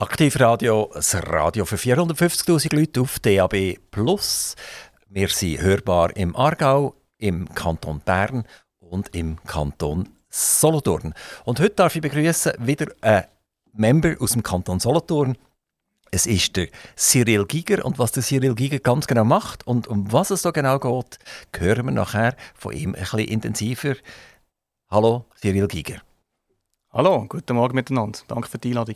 Aktivradio, das Radio für 450.000 Leute auf DAB+. Wir sind hörbar im Aargau, im Kanton Bern und im Kanton Solothurn. Und heute darf ich begrüßen wieder einen Member aus dem Kanton Solothurn. Es ist der Cyril Giger und was der Cyril Giger ganz genau macht und um was es so genau geht, hören wir nachher von ihm ein bisschen intensiver. Hallo, Cyril Giger. Hallo, guten Morgen miteinander. Danke für die Einladung.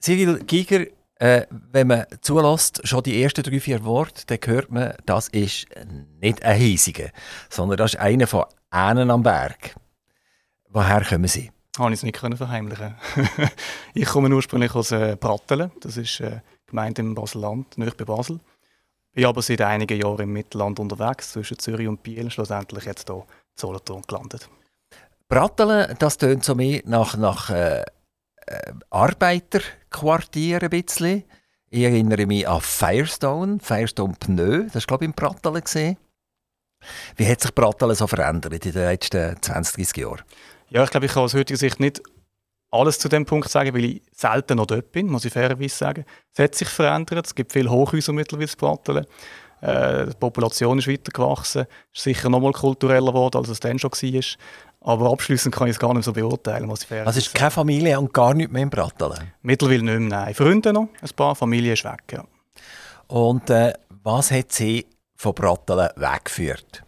Cyril Giger, äh, wenn man zulässt, schon die ersten drei, vier Worte, dann hört man, das ist nicht ein Hiesiger, sondern das ist einer von Ahnen am Berg. Woher kommen Sie? Habe ich es nicht können verheimlichen. ich komme ursprünglich aus äh, Brattelen, das ist äh, Gemeinde im Baselland, nicht bei Basel. Bin aber seit einigen Jahren im Mittelland unterwegs, zwischen Zürich und Biel, schlussendlich jetzt hier in Solothurn gelandet. Brattelen, das tönt so mehr nach, nach äh, Arbeiterquartier ein bisschen. Ich erinnere mich an Firestone, Firestone Pneu, das war glaube ich Brattelen. Gewesen. Wie hat sich Brattelen so verändert in den letzten 20, 30 Jahren? Ja, ich glaube, ich kann aus heutiger Sicht nicht alles zu dem Punkt sagen, weil ich selten noch dort bin, muss ich fairerweise sagen. Es hat sich verändert, es gibt viele Hochhäuser mittlerweile in Brattelen. Äh, die Population ist weitergewachsen, ist sicher noch mal kultureller geworden, als es dann schon war. Aber abschließend kann ich es gar nicht so beurteilen, was ich fair Also ist keine Familie und gar nicht mehr in Brattelen? Mittlerweile nicht mehr, nein. Freunde noch, ein paar, Familie ist weg, ja. Und äh, was hat Sie von Brattelen weggeführt?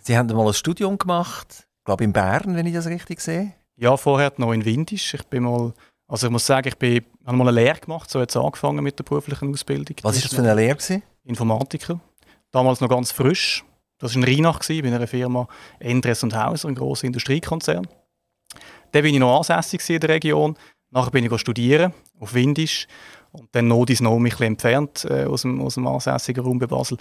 Sie haben mal ein Studium gemacht, ich glaube in Bern, wenn ich das richtig sehe. Ja, vorher noch in Windisch. Ich bin mal, also ich muss sagen, ich bin, habe mal eine Lehre gemacht, so jetzt angefangen mit der beruflichen Ausbildung. Was ist das für eine Lehre? Gewesen? Informatiker. Damals noch ganz frisch. Das war in Rheinach, bei einer Firma Endres und Hauser, ein grosser Industriekonzern. Dann bin ich noch ansässig in der Region. Nachher bin ich studieren auf Windisch und dann noch dies noch mich entfernt äh, aus, dem, aus dem ansässigen Raum bei Basel.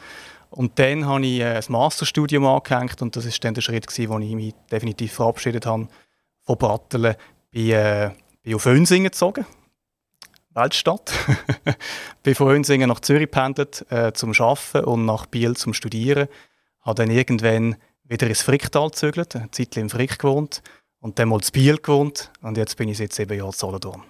Und dann habe ich äh, ein Masterstudium angehängt und das war dann der Schritt, gewesen, wo ich mich definitiv verabschiedet habe von Brattelen. Bin, äh, bin auf Önsingen gezogen, Weltstadt. bin von Önsingen nach Zürich gependelt äh, zum Arbeiten und nach Biel zum Studieren habe dann irgendwann wieder ins Fricktal gezögert, eine Zeit im Frick gewohnt und dann mal in Biel gewohnt und jetzt bin ich seit sieben Jahren in Solothurn.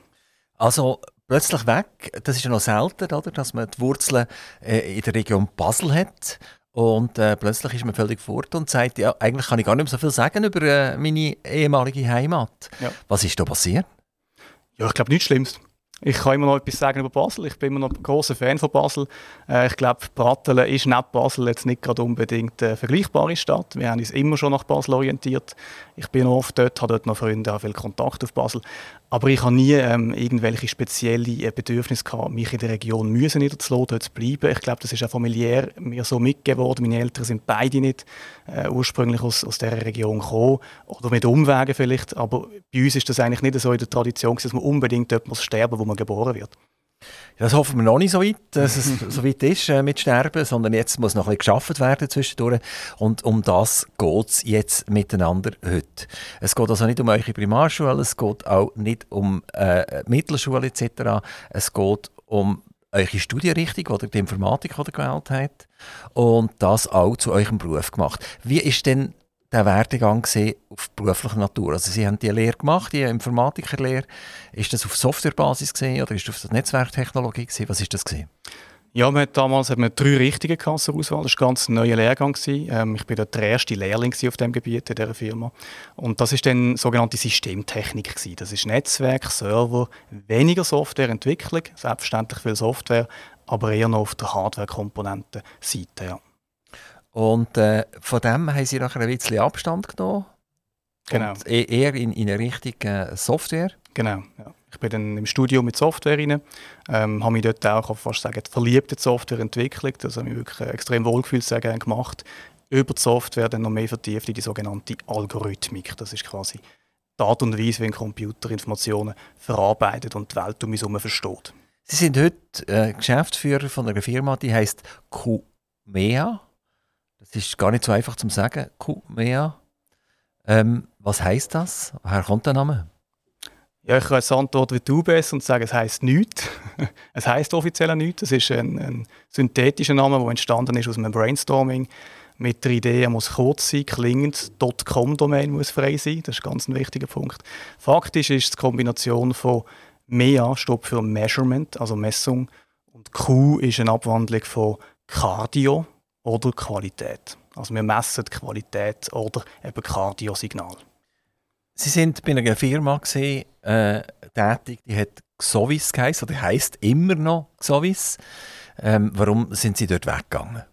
Also plötzlich weg, das ist ja noch selten, oder? dass man die Wurzeln äh, in der Region Basel hat und äh, plötzlich ist man völlig fort und sagt, ja, eigentlich kann ich gar nicht mehr so viel sagen über äh, meine ehemalige Heimat. Ja. Was ist da passiert? Ja, ich glaube nichts Schlimmes. Ich kann immer noch etwas sagen über Basel. Ich bin immer noch ein großer Fan von Basel. Äh, ich glaube, Brattelen ist neben Basel jetzt nicht gerade unbedingt eine vergleichbare Stadt. Wir haben uns immer schon nach Basel orientiert. Ich bin oft dort, habe dort noch Freunde, habe viel Kontakt auf Basel. Aber ich habe nie ähm, irgendwelche spezielle äh, Bedürfnisse gehabt, mich in der Region müssen niederzulassen, dort zu bleiben. Ich glaube, das ist auch familiär mir so mitgegeben worden. Meine Eltern sind beide nicht äh, ursprünglich aus, aus dieser Region gekommen oder mit Umwegen vielleicht. Aber bei uns ist das eigentlich nicht so in der Tradition, dass man unbedingt dort muss sterben muss, wo man geboren wird. Das hoffen wir noch nicht so weit, dass es so weit ist äh, mit Sterben, sondern jetzt muss noch ein bisschen geschafft werden zwischendurch. Und um das geht es jetzt miteinander heute. Es geht also nicht um eure Primarschule, es geht auch nicht um äh, Mittelschule etc. Es geht um eure Studienrichtung oder die Informatik, die ihr gewählt habt. Und das auch zu eurem Beruf gemacht. Wie ist denn der Werdegang auf beruflicher Natur? Also Sie haben die Lehre gemacht, die Informatikerlehre. Ist das auf Softwarebasis gesehen oder ist das auf Netzwerktechnologie gesehen? Was ist das gesehen? Ja, man hat damals hat man drei Richtige zur Auswahl. Das war ein ganz neuer Lehrgang. Ähm, ich war der erste Lehrling auf diesem Gebiet in dieser Firma. Und das ist dann sogenannte Systemtechnik. Gewesen. Das ist Netzwerk, Server, weniger Softwareentwicklung, selbstverständlich viel Software, aber eher noch auf der Hardware-Komponenten-Seite. Ja. Und äh, von dem haben sie nachher ein bisschen Abstand genommen. Genau. Und e-, eher in, in eine Richtung äh, Software. Genau, ja. Ich bin dann im Studio mit Software rein, ähm, habe mich dort auch, fast sagen, verliebt in die Softwareentwicklung. Das habe ich wirklich äh, extrem wohlgefühlt, sehr gerne gemacht. Über die Software dann noch mehr vertieft in die sogenannte Algorithmik. Das ist quasi die Art und Weise, wie ein Computer Informationen verarbeitet und die Welt um uns herum versteht. Sie sind heute äh, Geschäftsführer von einer Firma, die heißt Qmea. Das ist gar nicht so einfach zu sagen. Qmea. Ähm, was heißt das? Woher kommt der Name? Ja, ich kann jetzt antworten wie du bist und sagen, es heißt nichts. es heißt offiziell nichts. Es ist ein, ein, synthetischer Name, der entstanden ist aus einem Brainstorming mit der Idee, er muss kurz sein, klingend, .com-Domain muss frei sein. Das ist ganz ein wichtiger Punkt. Faktisch ist es die Kombination von MEA steht für Measurement, also Messung. Und Q ist eine Abwandlung von Cardio oder Qualität. Also wir messen die Qualität oder eben Cardiosignal. Sie sind bei einer Firma gewesen, äh, tätig, die hat Xovis geheißen, oder heisst immer noch Xovis. Ähm, warum sind Sie dort weggegangen?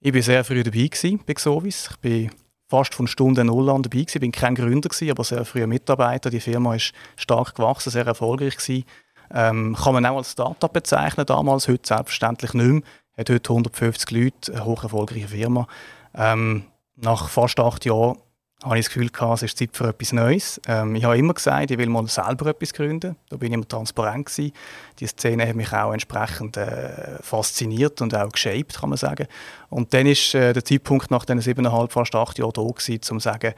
Ich war sehr früh dabei gewesen bei Xovis. Ich bin fast von Stunde Null an dabei gewesen. Ich bin kein Gründer gewesen, aber sehr früher Mitarbeiter. Die Firma ist stark gewachsen, sehr erfolgreich gewesen. Ähm, kann man auch als Startup bezeichnen damals, heute selbstverständlich nicht mehr. Hat heute 150 Leute, eine hoch erfolgreiche Firma. Ähm, nach fast acht Jahren habe ich das Gefühl gehabt, es ist Zeit für etwas Neues. Ähm, ich habe immer gesagt, ich will mal selber etwas gründen. Da bin ich immer transparent gewesen. Die Szene hat mich auch entsprechend äh, fasziniert und auch geshaped, kann man sagen. Und dann ist äh, der Zeitpunkt nach diesen siebeneinhalb, fast acht Jahren da gewesen, um zu sagen,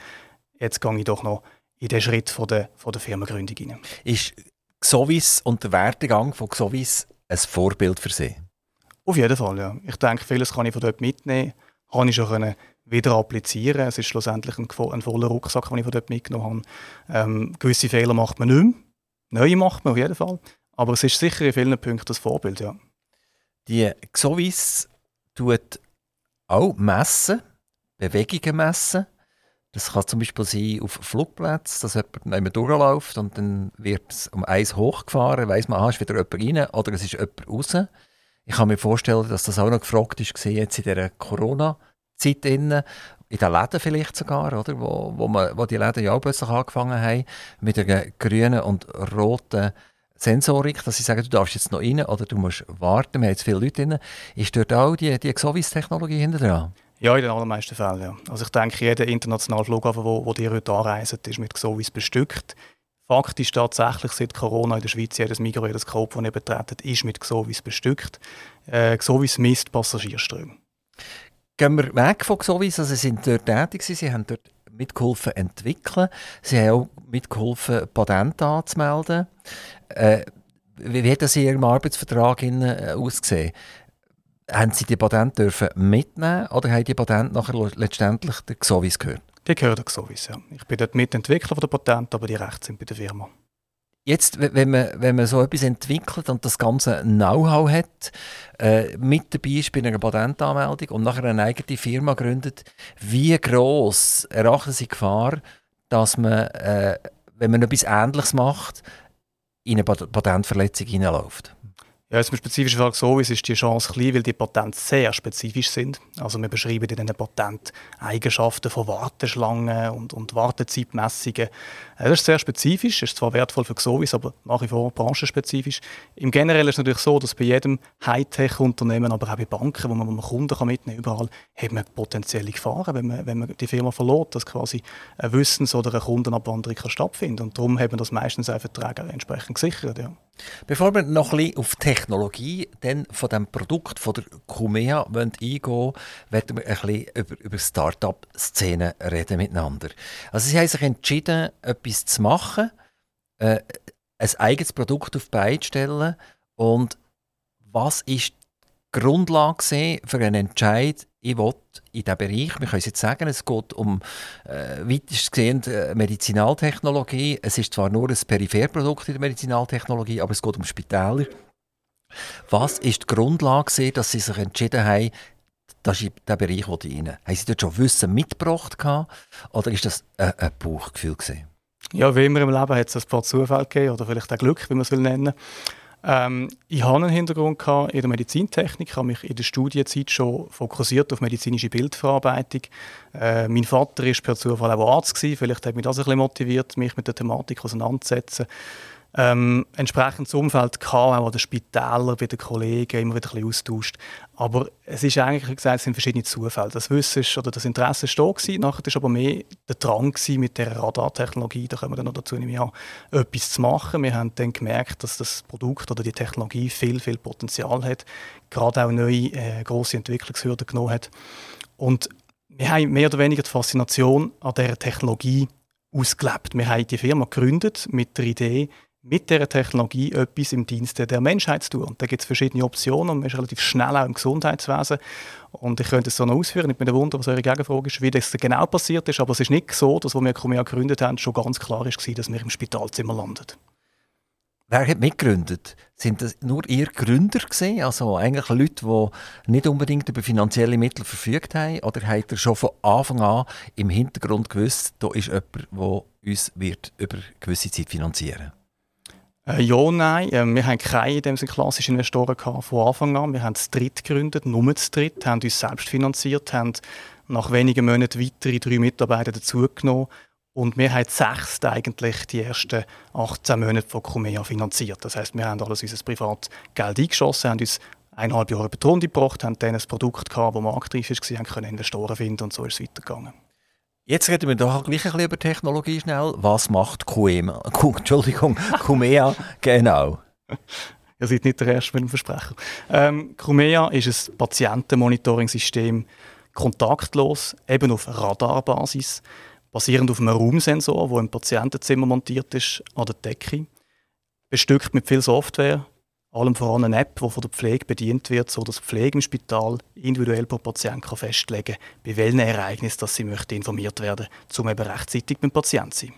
jetzt gehe ich doch noch in den Schritt von der, von der Firmengründung hinein. Ist Xovis und der Werdegang von Xovis ein Vorbild für Sie? Auf jeden Fall, ja. Ich denke, vieles kann ich von dort mitnehmen. Habe ich schon können wieder applizieren. Es ist schlussendlich ein, ein voller Rucksack, den ich von dort mitgenommen habe. Ähm, gewisse Fehler macht man nicht mehr. Neue macht man auf jeden Fall. Aber es ist sicher in vielen Punkten das Vorbild, ja. Die Xovis tut auch messen, Bewegungen messen. Das kann zum Beispiel sein auf Flugplätzen, dass jemand durchläuft und dann wird es um eins hochgefahren, weiss man, ah, ist wieder jemand rein oder es ist jemand raus. Ich kann mir vorstellen, dass das auch noch gefragt ist, jetzt in dieser Corona-Zeit, in den Läden vielleicht sogar, oder? Wo, wo, man, wo die Läden ja auch plötzlich angefangen haben, mit einer grünen und roten Sensorik, dass sie sagen, du darfst jetzt noch rein oder du musst warten, wir haben jetzt viele Leute drin. Ist dort auch die, die Xovis-Technologie hinter dran? Ja, in den allermeisten Fällen. Ja. Also ich denke, jeder internationale Flughafen, wo, wo heute anreisen, ist mit Xovis bestückt. Fakt ist tatsächlich, seit Corona in der Schweiz jedes Migros, jedes Coop, das ihr betretet, ist mit Xovis bestückt. Äh, Xovis misst Passagierströme. Gehen wir weg von Xovis, also Sie sind dort tätig, Sie haben dort mitgeholfen entwickeln, Sie haben auch mitgeholfen, Patente anzumelden. Äh, wie hat das in Ihrem Arbeitsvertrag äh, ausgesehen? Haben Sie die Patente dürfen mitnehmen oder haben die Patente nachher letztendlich der Xovis gehört? Die gehören ja. Ich bin dort Mitentwickler der Patente, aber die Rechte sind bei der Firma. Jetzt, wenn man, wenn man so etwas entwickelt und das ganze Know-how hat, äh, mit dabei ist bei einer Patentanmeldung und nachher eine eigene Firma gründet, wie gross erachten Sie die Gefahr, dass man, äh, wenn man etwas Ähnliches macht, in eine Patentverletzung hineinläuft? Ja, jetzt im spezifischen Fall so ist, ist die Chance klein, weil die Patente sehr spezifisch sind. Also wir beschreiben in diesen Patent Eigenschaften von Warteschlangen und, und Wartezeitmessungen. Das ist sehr spezifisch, ist zwar wertvoll für Xovis, aber nach wie vor branchenspezifisch. Im Generellen ist es natürlich so, dass bei jedem Hightech-Unternehmen, aber auch bei Banken, wo man, man Kunden kann mitnehmen kann, überall, hat man potenzielle Gefahren, wenn man, wenn man die Firma verliert, dass quasi eine Wissens- oder eine Kundenabwanderung kann stattfinden Und darum haben wir das meistens auch Verträge entsprechend gesichert. Ja. Bevor wir noch ein bisschen auf Technologie dann von dem Produkt von der Kumea eingehen wollen, werden wir ein bisschen über, über Start-up-Szenen reden miteinander. Also sie haben sich entschieden, etwas zu machen, äh, ein eigenes Produkt auf die Beine stellen und was ist die Grundlage für einen Entscheid, ich will in diesem Bereich, wir können es jetzt sagen, es geht um äh, weitestgehend äh, Medizinaltechnologie. Es ist zwar nur ein Peripherprodukt in der Medizinaltechnologie, aber es geht um Spitäler. Was ist die Grundlage, dass Sie sich entschieden haben, das ist der Bereich, wo rein? Haben Sie dort schon Wissen mitgebracht oder ist das ein, ein Bauchgefühl gewesen? Ja, wie immer im Leben hat es ein paar Zufälle gegeben, oder vielleicht auch Glück, wie man es will nennen. Ähm, ich hatte einen Hintergrund in der Medizintechnik, habe mich in der Studienzeit schon fokussiert auf medizinische Bildverarbeitung. Äh, mein Vater war per Zufall auch Arzt, gewesen. vielleicht hat mich das ein bisschen motiviert, mich mit der Thematik auseinanderzusetzen ähm, entsprechendes Umfeld gehabt, auch an den Spitälern, bei den Kollegen, immer wieder ein bisschen austauscht. Aber es ist eigentlich, wie gesagt, es sind verschiedene Zufälle. Das Wissen oder das Interesse ist da gewesen, nachher war aber mehr der Drang gewesen, mit der Radartechnologie, da kommen wir dann noch dazu, Jahr, etwas zu machen. Wir haben dann gemerkt, dass das Produkt oder die Technologie viel, viel Potenzial hat, gerade auch neue, äh, grosse Entwicklungshürden genommen hat. Und wir haben mehr oder weniger die Faszination an dieser Technologie ausgelebt. Wir haben die Firma gegründet mit der Idee, mit dieser Technologie etwas im Dienste der Menschheit zu tun. Und da gibt es verschiedene Optionen und man ist relativ schnell auch im Gesundheitswesen. Und ich könnte es so noch ausführen, ich bin wundern, was eure Gegenfrage ist, wie das genau passiert ist, aber es ist nicht so, dass, als wir Comea gegründet haben, schon ganz klar war, dass wir im Spitalzimmer landen. Wer hat mitgegründet? Sind das nur ihr Gründer gewesen? Also eigentlich Leute, die nicht unbedingt über finanzielle Mittel verfügt haben? Oder habt ihr schon von Anfang an im Hintergrund gewusst, da ist jemand, der uns wird über gewisse Zeit finanzieren äh, ja, nein. Äh, wir haben keine in dem klassischen Investoren gehabt von Anfang an. Wir haben das Dritt gegründet, nur das Dritt, haben uns selbst finanziert, haben nach wenigen Monaten weitere drei Mitarbeiter dazugenommen und wir haben sechs eigentlich die ersten 18 Monate von Cumea finanziert. Das heißt, wir haben alles unser Privatgeld eingeschossen, haben uns eineinhalb Jahre über die Runde gebracht, haben dann ein Produkt gehabt, das marktreif war, haben können Investoren finden und so ist es weitergegangen. Jetzt reden wir doch gleich ein bisschen über Technologie schnell. Was macht Cumea? Entschuldigung, Cumea genau? Ihr seid nicht der Erste mit dem Versprecher. Ähm, Cumea ist ein Patientenmonitoring-System, kontaktlos, eben auf Radarbasis basierend auf einem Raumsensor, der im Patientenzimmer montiert ist, an der Decke. Bestückt mit viel Software, allem voran eine App, die von der Pflege bedient wird, sodass die Pflege im Spital individuell pro Patient kann festlegen kann, bei welchen Ereignissen dass sie möchte informiert werden möchte, um eben rechtzeitig beim Patienten zu sein.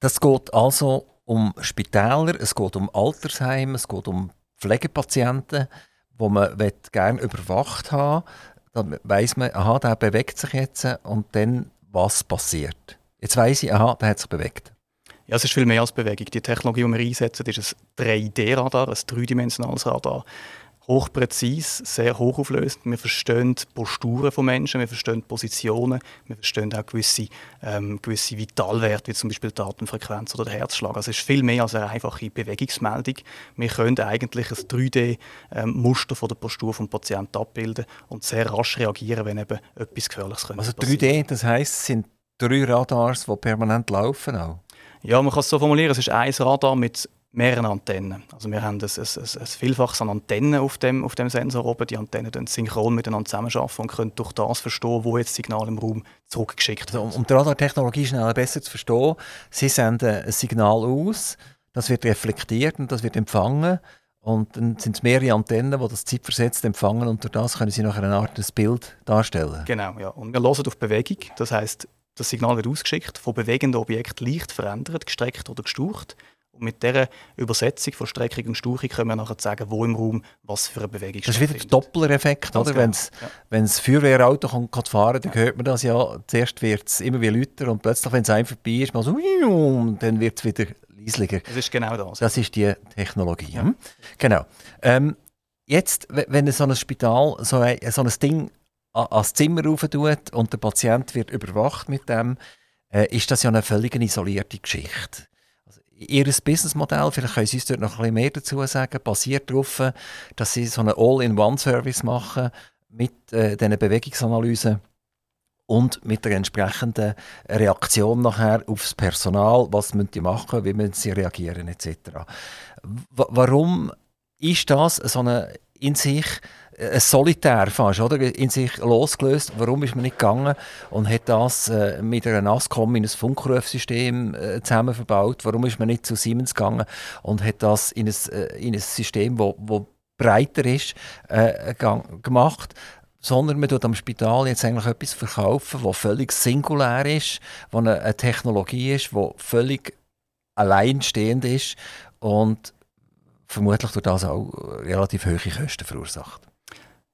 Das geht also um Spitäler, es geht um Altersheime, es geht um Pflegepatienten, wo man gerne überwacht haben Dann weiss man, aha, der bewegt sich jetzt und dann was passiert. Jetzt weiss ich, aha, der hat sich bewegt. Ja, es ist viel mehr als Bewegung. Die Technologie, die wir einsetzen, ist ein 3D-Radar, ein dreidimensionales Radar hochpräzise, sehr hochauflösend. Wir verstehen die Posturen von Menschen, wir verstehen Positionen, wir verstehen auch gewisse, ähm, gewisse Vitalwerte, wie zum Beispiel die Atemfrequenz oder der Herzschlag. Also es ist viel mehr als eine einfache Bewegungsmeldung. Wir können eigentlich ein 3D-Muster ähm, von der Postur des Patienten abbilden und sehr rasch reagieren, wenn eben etwas Gefährliches könnte Also 3D, das heisst, es sind drei Radars, die permanent laufen auch? Ja, man kann es so formulieren, es ist ein Radar mit mehreren Antennen. Also wir haben ein, ein, ein, ein Vielfaches an Antennen auf dem, auf dem Sensor oben. Die Antennen können synchron miteinander zusammenarbeiten und können durch das verstehen, wo jetzt Signal im Raum zurückgeschickt wird. Also, um die Radartechnologie schnell besser zu verstehen, Sie senden ein Signal aus, das wird reflektiert und das wird empfangen. Und dann sind es mehrere Antennen, die das zeitversetzt empfangen und durch das können Sie nachher eine Art des Bild darstellen. Genau, ja. Und wir hören auf Bewegung. Das heißt, das Signal wird ausgeschickt, von bewegenden Objekten leicht verändert, gestreckt oder gestaucht. Und mit dieser Übersetzung von Streckung und Stauchung können wir nachher sagen, wo im Raum was für eine Bewegung Das ist wieder der Doppler-Effekt, oder? Genau. Wenn das Feuerwehrauto kommt, kann fahren, dann hört man das ja. Zuerst wird es immer wie lauter und plötzlich, wenn es einem vorbei ist, mal so, dann wird es wieder leislicher. Das ist genau das. Das ist die Technologie. Ja. Genau. Ähm, jetzt, wenn so ein Spital so ein, so ein Ding ans Zimmer rauf tut und der Patient wird überwacht mit dem, äh, ist das ja eine völlig isolierte Geschichte. Ihr Businessmodell, vielleicht können Sie uns dort noch ein bisschen mehr dazu sagen, basiert darauf, dass Sie so einen All-in-One-Service machen mit äh, diesen Bewegungsanalysen und mit der entsprechenden Reaktion nachher aufs Personal, was müssen die machen, wie müssen sie reagieren etc. W warum ist das so eine in sich ein äh, Solitär fast, oder? in sich losgelöst. Warum ist man nicht gegangen und hat das äh, mit einer NASCOM in ein Funkrufsystem äh, zusammen verbaut? Warum ist man nicht zu Siemens gegangen und hat das in ein, äh, in ein System, wo, wo breiter ist, äh, gemacht? sondern man tut am Spital jetzt eigentlich etwas verkaufen, was völlig singulär ist, was eine, eine Technologie ist, die völlig alleinstehend ist und vermutlich durch das auch relativ hohe Kosten verursacht.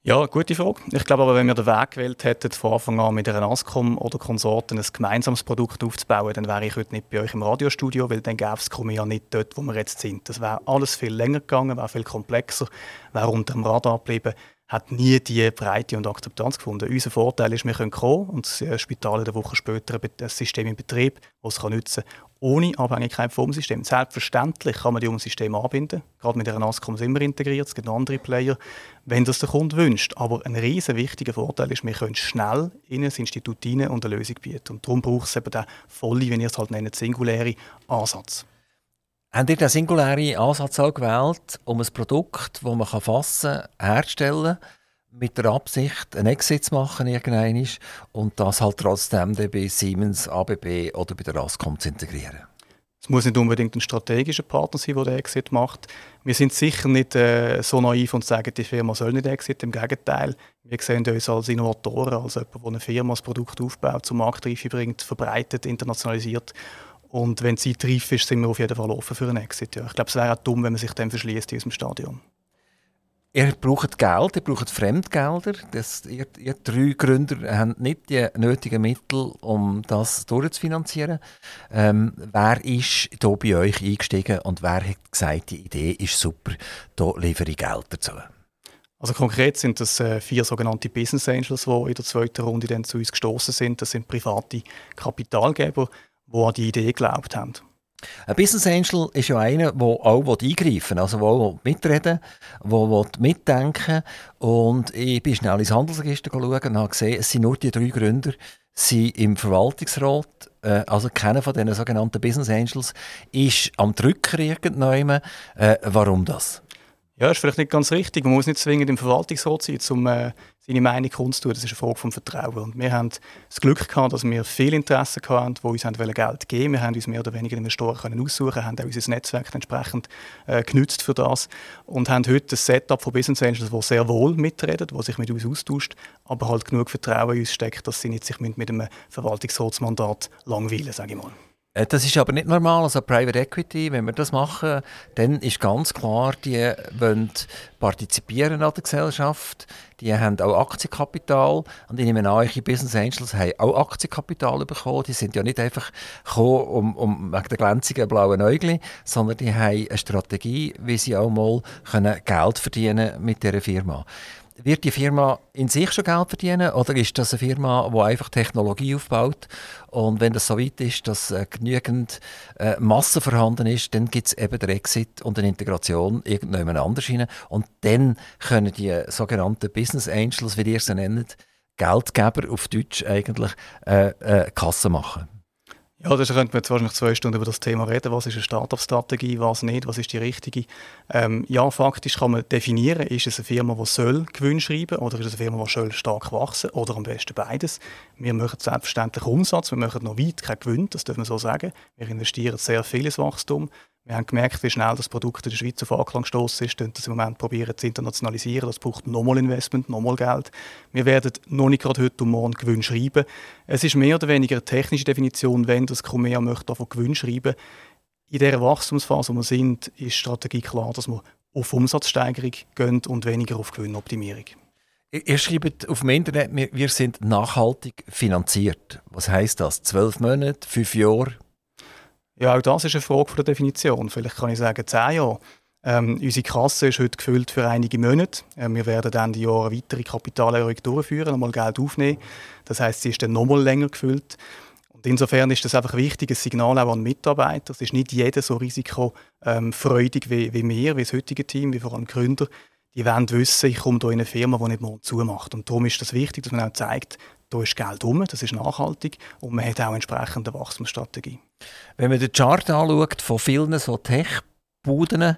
Ja, gute Frage. Ich glaube aber, wenn wir den Weg gewählt hätten, von Anfang an mit einer Ascom oder Konsorten ein gemeinsames Produkt aufzubauen, dann wäre ich heute nicht bei euch im Radiostudio, weil dann gäbe es ja nicht dort, wo wir jetzt sind. Das wäre alles viel länger gegangen, wäre viel komplexer, wäre unter dem Radar geblieben hat nie die Breite und Akzeptanz gefunden. Unser Vorteil ist, wir können kommen und das Spital eine Woche später ein System in Betrieb, das es nutzen kann, ohne Abhängigkeit vom System. Selbstverständlich kann man die um System anbinden. Gerade mit der NASCOM sind wir integriert, es gibt andere Player, wenn das der Kunde wünscht. Aber ein riesen wichtiger Vorteil ist, wir können schnell in ein Institut rein und eine Lösung bieten. Und darum braucht es eben den volle, wenn ihr es halt nennt, singulären Ansatz. Habt ihr den singulären Ansatz auch gewählt, um ein Produkt, das man fassen kann, herzustellen, mit der Absicht, einen Exit zu machen irgendwann und das halt trotzdem bei Siemens, ABB oder bei der Ascom zu integrieren? Es muss nicht unbedingt ein strategischer Partner sein, der den Exit macht. Wir sind sicher nicht äh, so naiv und sagen, die Firma soll nicht Exit. Im Gegenteil, wir sehen uns als Innovatoren, als jemand, der eine Firma das Produkt aufbaut, zum Marktreife bringt, verbreitet, internationalisiert Und wenn die Zeit reif ist, sind wir auf jeden Fall offen für einen Exit. Ja. Ich glaube, es wäre auch dumm, wenn man sich dann verschließt in unserem Stadion. Ihr braucht Geld, ihr braucht Fremdgelder. Das, ihr, ihr drei Gründer haben nicht die nötigen Mittel, um das durchzufinanzieren. Ähm, wer ist hier bei euch eingestiegen und wer hat gesagt, die Idee ist super, da liefere ich Geld dazu? Also konkret sind das äh, vier sogenannte Business Angels, die in der zweiten Runde dann zu uns gestoßen sind. Das sind private Kapitalgeber, die an die Idee geglaubt haben. Ein Business Angel ist ja einer, der auch eingreifen will, also der auch mitreden will, der mitdenken Und ich bin schnell ins Handelsregister schauen und habe gesehen, es sind nur die drei Gründer sind im Verwaltungsrat, äh, also keiner von diesen sogenannten Business Angels, ist am Drücker irgendwann. Äh, warum das? Ja, ist vielleicht nicht ganz richtig. Man muss nicht zwingend im Verwaltungsrat sein, um äh, seine Meinung kundzutun. Das ist eine Frage vom Vertrauen. Und wir haben das Glück gehabt, dass wir viel Interesse hatten, die uns Geld geben wollten. Wir haben uns mehr oder weniger Investoren können aussuchen, haben auch unser Netzwerk entsprechend äh, genützt für das und haben heute ein Setup von Business Angels, das sehr wohl mitreden, das sich mit uns austauscht, aber halt genug Vertrauen in uns steckt, dass sie nicht sich mit einem Verwaltungsratsmandat langweilen, sage ich mal. Äh, das ist aber nicht normal. Also Private Equity, wenn wir das machen, dann ist ganz klar, die wollen partizipieren an der Gesellschaft. Die haben auch Aktienkapital. Und ich nehme an, eure Business Angels haben auch Aktienkapital bekommen. Die sind ja nicht einfach gekommen, um, um wegen der glänzigen blauen Äugel, sondern die haben eine Strategie, wie sie auch mal können Geld verdienen mit dieser Firma. Wird die Firma in sich schon Geld verdienen oder ist das eine Firma, die einfach Technologie aufbaut und wenn das so weit ist, dass äh, genügend äh, Masse vorhanden ist, dann gibt es eben den Exit und eine Integration irgendjemand anders rein und dann können die sogenannten Business Angels, wie ihr sie nennt, Geldgeber auf Deutsch eigentlich äh, äh, Kasse machen. Ja, da könnte man jetzt wahrscheinlich zwei Stunden über das Thema reden. Was ist eine Startup-Strategie, was nicht, was ist die richtige? Ähm, ja, faktisch kann man definieren, ist es eine Firma, die soll Gewinn schreiben oder ist es eine Firma, die soll stark wachsen oder am besten beides. Wir machen selbstverständlich Umsatz, wir machen noch weit keinen Gewinn, das dürfen wir so sagen. Wir investieren sehr viel ins Wachstum. Wir haben gemerkt, wie schnell das Produkt in der Schweiz auf Anklang gestoßen ist und das im Moment probieren zu internationalisieren. Das braucht nochmal Investment, nochmal Geld. Wir werden noch nicht gerade heute und morgen Gewinn schreiben. Es ist mehr oder weniger eine technische Definition, wenn das Comea möchte davon Gewinn schreiben. In dieser Wachstumsphase, wo wir sind, ist die Strategie klar, dass wir auf Umsatzsteigerung gehen und weniger auf Gewinnoptimierung. Ihr schreibt auf dem Internet, wir sind nachhaltig finanziert. Was heißt das? Zwölf Monate, fünf Jahre? Ja, auch das ist eine Frage der Definition. Vielleicht kann ich sagen, zehn Jahre. Ähm, unsere Kasse ist heute gefüllt für einige Monate. Ähm, wir werden dann die Jahre weitere Kapitalerhöhung durchführen, nochmal Geld aufnehmen. Das heißt, sie ist dann nochmal länger gefüllt. Und insofern ist das einfach ein wichtiges Signal auch an Mitarbeiter. Es ist nicht jeder so risikofreudig wie, wie wir, wie das heutige Team, wie vor allem Gründer. Die wollen wissen, ich komme hier in eine Firma, die nicht morgen zumacht. Und darum ist das wichtig, dass man auch zeigt, da ist Geld um, das ist nachhaltig und man hat auch entsprechende Wachstumsstrategie. Wenn man den Chart anschaut von vielen so Tech-Buden,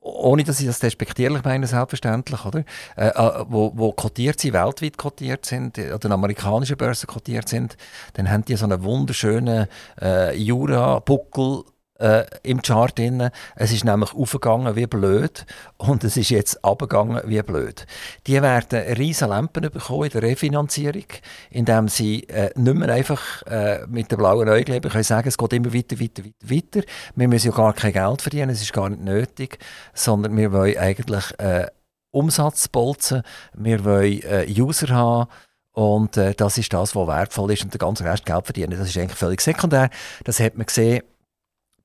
ohne dass ich das despektierlich meine, selbstverständlich, oder? Äh, äh, wo, wo kotiert sind, weltweit kotiert sind, an amerikanischen Börsen kotiert sind, dann haben die so einen wunderschönen äh, Jura-Buckel äh, im Chart drin. Es ist nämlich aufgegangen wie blöd und es ist jetzt abgegangen wie blöd. Die werden riesige Lampen bekommen in der Refinanzierung, indem sie äh, nicht mehr einfach äh, mit den blauen Augen können sagen, es geht immer weiter, weiter, weiter, weiter. Wir müssen ja gar kein Geld verdienen, es ist gar nicht nötig, sondern wir wollen eigentlich äh, Umsatz bolzen, wir wollen äh, User haben, und äh, das ist das, was wertvoll ist und der ganze Rest Geld verdienen. Das ist eigentlich völlig sekundär. Das hat man gesehen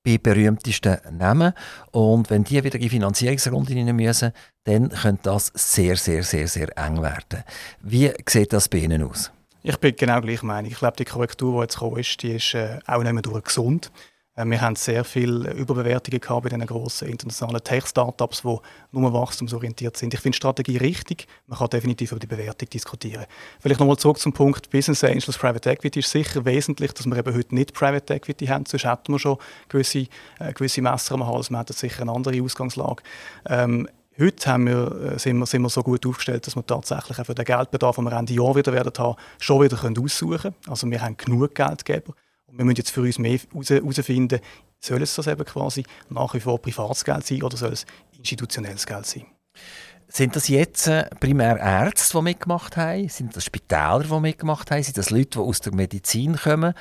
bei berühmtesten Namen. Und wenn die wieder in die Finanzierungsrunde rein müssen, dann könnte das sehr, sehr, sehr, sehr eng werden. Wie sieht das bei Ihnen aus? Ich bin genau gleich Meinung. Ich glaube, die Korrektur, die jetzt gekommen ist, die ist äh, auch nicht mehr durch gesund. Äh, wir haben sehr viele Überbewertungen gehabt bei diesen grossen internationalen Tech-Startups, die nur wachstumsorientiert sind. Ich finde die Strategie richtig. Man kann definitiv über die Bewertung diskutieren. Vielleicht nochmal zurück zum Punkt Business Angels, Private Equity ist sicher wesentlich, dass wir eben heute nicht Private Equity haben. Sonst hätten wir schon gewisse, äh, gewisse Messer am Hals. Wir hätten sicher eine andere Ausgangslage. Ähm, Heute haben wir, äh, sind, wir, sind wir so gut aufgestellt, dass wir tatsächlich auch für den Geldbedarf, den wir Ende Jahr wieder werden haben, schon wieder aussuchen können. Also wir haben genug Geldgeber. Und wir müssen jetzt für uns mehr herausfinden, soll es das eben quasi nach wie vor Privatsgeld sein oder soll es institutionelles Geld sein? Sind das jetzt äh, primär Ärzte, die mitgemacht haben? Sind das Spitäler, die mitgemacht haben? Sind das Leute, die aus der Medizin kommen?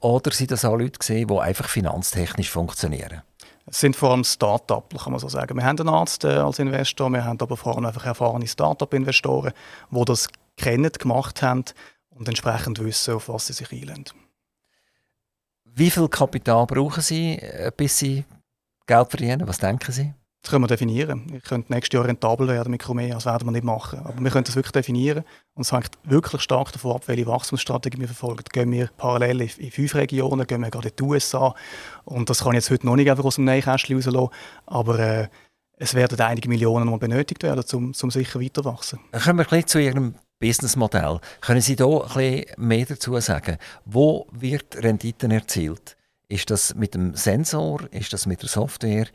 Oder sind das auch Leute, gewesen, die einfach finanztechnisch funktionieren? Es sind vor allem Start-up, kann man so sagen. Wir haben einen Arzt äh, als Investor, wir haben aber vor allem einfach erfahrene Start-up-Investoren, die das kennen, gemacht haben und entsprechend wissen, auf was sie sich einlösen. Wie viel Kapital brauchen Sie, äh, bis Sie Geld verdienen? Was denken Sie? Das können wir definieren. Ich könnte nächstes Jahr rentabel werden mit Chromea, das werden wir nicht machen. Aber wir können das wirklich definieren und es hängt wirklich stark davon ab, welche Wachstumsstrategie wir verfolgen. Gehen wir parallel in fünf Regionen, gehen wir gerade in die USA und das kann ich jetzt heute noch nicht einfach aus dem Nähkästchen rauslassen, aber äh, es werden einige Millionen noch benötigt werden, um, um sicher weiter wachsen. Dann kommen wir gleich zu Ihrem Businessmodell. Können Sie da bisschen mehr dazu sagen? Wo wird Renditen erzielt? Ist das mit dem Sensor? Ist das mit der Software?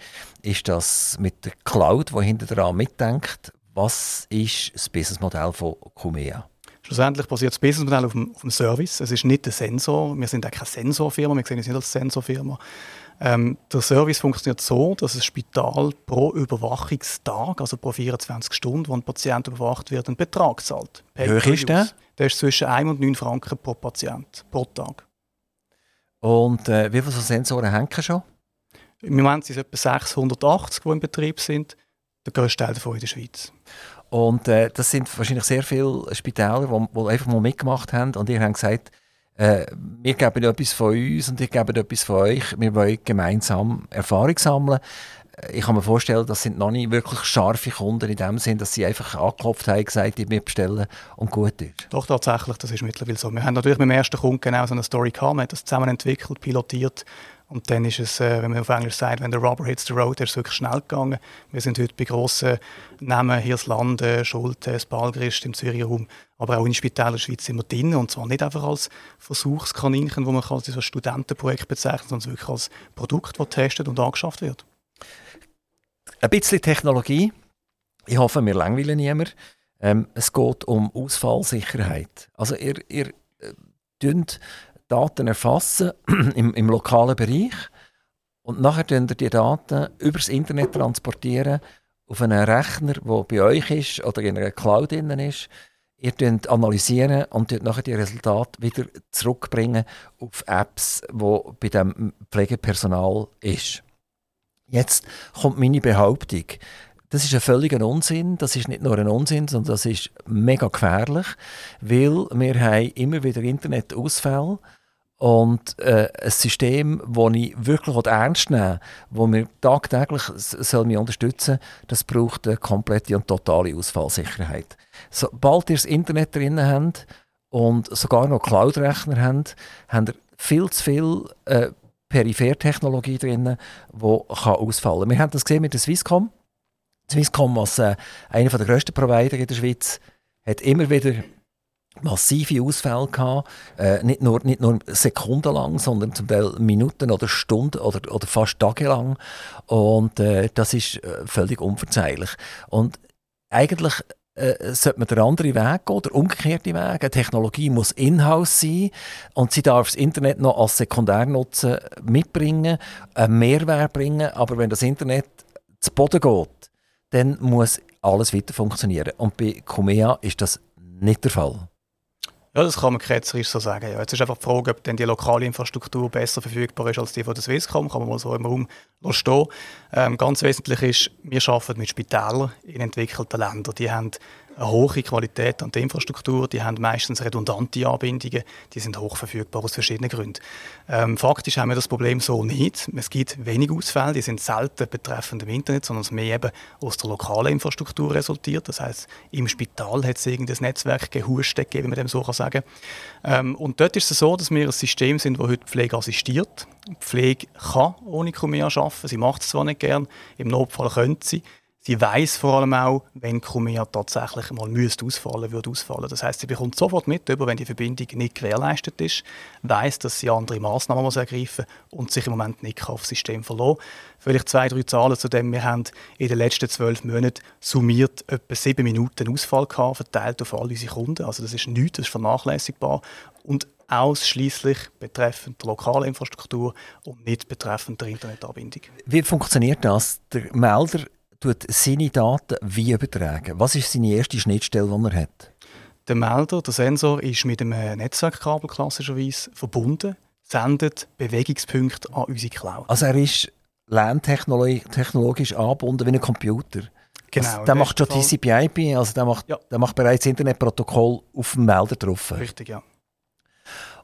Ist das mit der Cloud, die hinter dran mitdenkt? Was ist das Businessmodell von Cumea? Schlussendlich basiert das Businessmodell auf dem, auf dem Service. Es ist nicht der Sensor. Wir sind auch keine Sensorfirma. Wir sehen uns nicht als Sensorfirma. Ähm, der Service funktioniert so, dass ein Spital pro Überwachungstag, also pro 24 Stunden, wo ein Patient überwacht wird, einen Betrag zahlt. Wie hoch ist der? Der ist zwischen 1 und 9 Franken pro Patient pro Tag. Und äh, wie viele so Sensoren hängen schon? Im Moment sind es etwa 680, die in Betrieb sind. Der grösste Teil davon in der Schweiz. Und äh, das sind wahrscheinlich sehr viele Spitäler, die, einfach mal mitgemacht haben und ihr habt gesagt, äh, wir geben etwas von uns und ihr gebt etwas von euch. Wir wollen gemeinsam Erfahrung sammeln. Ich kann mir vorstellen, das sind noch nicht wirklich scharfe Kunden in dem Sinn, dass sie einfach angeklopft haben, gesagt, ich mir bestellen und gut ist. Doch, tatsächlich, das ist mittlerweile so. Wir haben natürlich mit dem ersten Kunden genau so eine Story gehabt, wir haben das zusammen entwickelt, pilotiert und dann ist es, äh, wenn man auf Englisch sagt, wenn der Rubber hits the road, ist es wirklich schnell gegangen. Wir sind heute bei grossen Namen, Hirslanden, Schulte, Spalgrist im Zürich Raum, aber auch in Spitälern der Schweiz sind wir drin und zwar nicht einfach als Versuchskaninchen, wo man als so Studentenprojekt bezeichnet, sondern wirklich als Produkt, das getestet und angeschafft wird ein bisschen Technologie. Ich hoffe, wir langweilen niemand. Ähm, es geht um Ausfallsicherheit. Also ihr, ihr äh, Daten erfassen im, im lokalen Bereich und nachher könnt ihr die Daten übers Internet transportieren auf einen Rechner, der bei euch ist oder in einer Cloud drin ist. Ihr könnt analysieren und nachher die Resultate wieder zurückbringen auf Apps, die bei dem Pflegepersonal ist. Jetzt kommt meine Behauptung. Das ist ein völliger Unsinn. Das ist nicht nur ein Unsinn, sondern das ist mega gefährlich, weil wir haben immer wieder Internetausfälle und äh, ein System, das ich wirklich ernst nehme, das mir tagtäglich soll mich unterstützen das braucht eine komplette und totale Ausfallsicherheit. Sobald ihr das Internet drin habt und sogar noch Cloud-Rechner habt, habt ihr viel zu viel äh, Periphertechnologie drin, die ausfallen kann. Wir haben das gesehen mit der Swisscom. Swisscom, als äh, einer der grössten Provider in der Schweiz, hat immer wieder massive Ausfälle gehabt. Äh, nicht, nur, nicht nur sekundenlang, sondern zum Teil Minuten oder Stunden oder, oder fast tagelang. Und äh, das ist äh, völlig unverzeihlich. Und eigentlich äh, sollte man den anderen Weg gehen, der umgekehrte Weg. Eine Technologie muss in-house sein und sie darf das Internet noch als Sekundärnutzen mitbringen, einen Mehrwert bringen, aber wenn das Internet zu Boden geht, dann muss alles weiter funktionieren. Und bei Cumea ist das nicht der Fall. Ja, das kann man ketzerisch so sagen. Ja. Jetzt ist einfach die Frage, ob denn die lokale Infrastruktur besser verfügbar ist als die von der Swisscom. Kann man mal so im Raum stehen. Ähm, ganz wesentlich ist, wir arbeiten mit Spitälern in entwickelten Ländern. Die haben eine hohe Qualität an der Infrastruktur, die haben meistens redundante Anbindungen, die sind hoch verfügbar aus verschiedenen Gründen. Ähm, faktisch haben wir das Problem so nicht. Es gibt wenig Ausfälle, die sind selten betreffend im Internet, sondern es mehr eben aus der lokalen Infrastruktur resultiert. Das heißt, im Spital hat es irgendein Netzwerk gegeben, wie man dem so kann sagen ähm, Und dort ist es so, dass wir ein System sind, das heute Pflege assistiert. Die Pflege kann ohne Kumea arbeiten, sie macht es zwar nicht gern, im Notfall könnte sie, Sie weiß vor allem auch, wenn Cumea tatsächlich mal müsste ausfallen, würde ausfallen. Das heißt, sie bekommt sofort mit, wenn die Verbindung nicht gewährleistet ist, weiß, dass sie andere Maßnahmen muss ergreifen und sich im Moment nicht auf das System verlassen. Vielleicht zwei, drei Zahlen zu dem. Wir haben in den letzten zwölf Monaten summiert etwa sieben Minuten Ausfall gehabt, verteilt auf alle unsere Kunden. Also das ist nichts, das ist vernachlässigbar. Und ausschließlich betreffend der lokalen Infrastruktur und nicht betreffend der Internetanbindung. Wie funktioniert das? Der Melder tut seine Daten wie übertragen? Was ist seine erste Schnittstelle, die er hat? Der Melder, der Sensor, ist mit einem Netzwerkkabel klassischerweise verbunden, sendet Bewegungspunkte an unsere Cloud. Also er ist lerntechnologisch angebunden wie ein Computer. Genau. Also der macht schon TCP/IP, also der macht, ja. der macht bereits Internetprotokoll auf dem Melder drauf. Richtig, ja.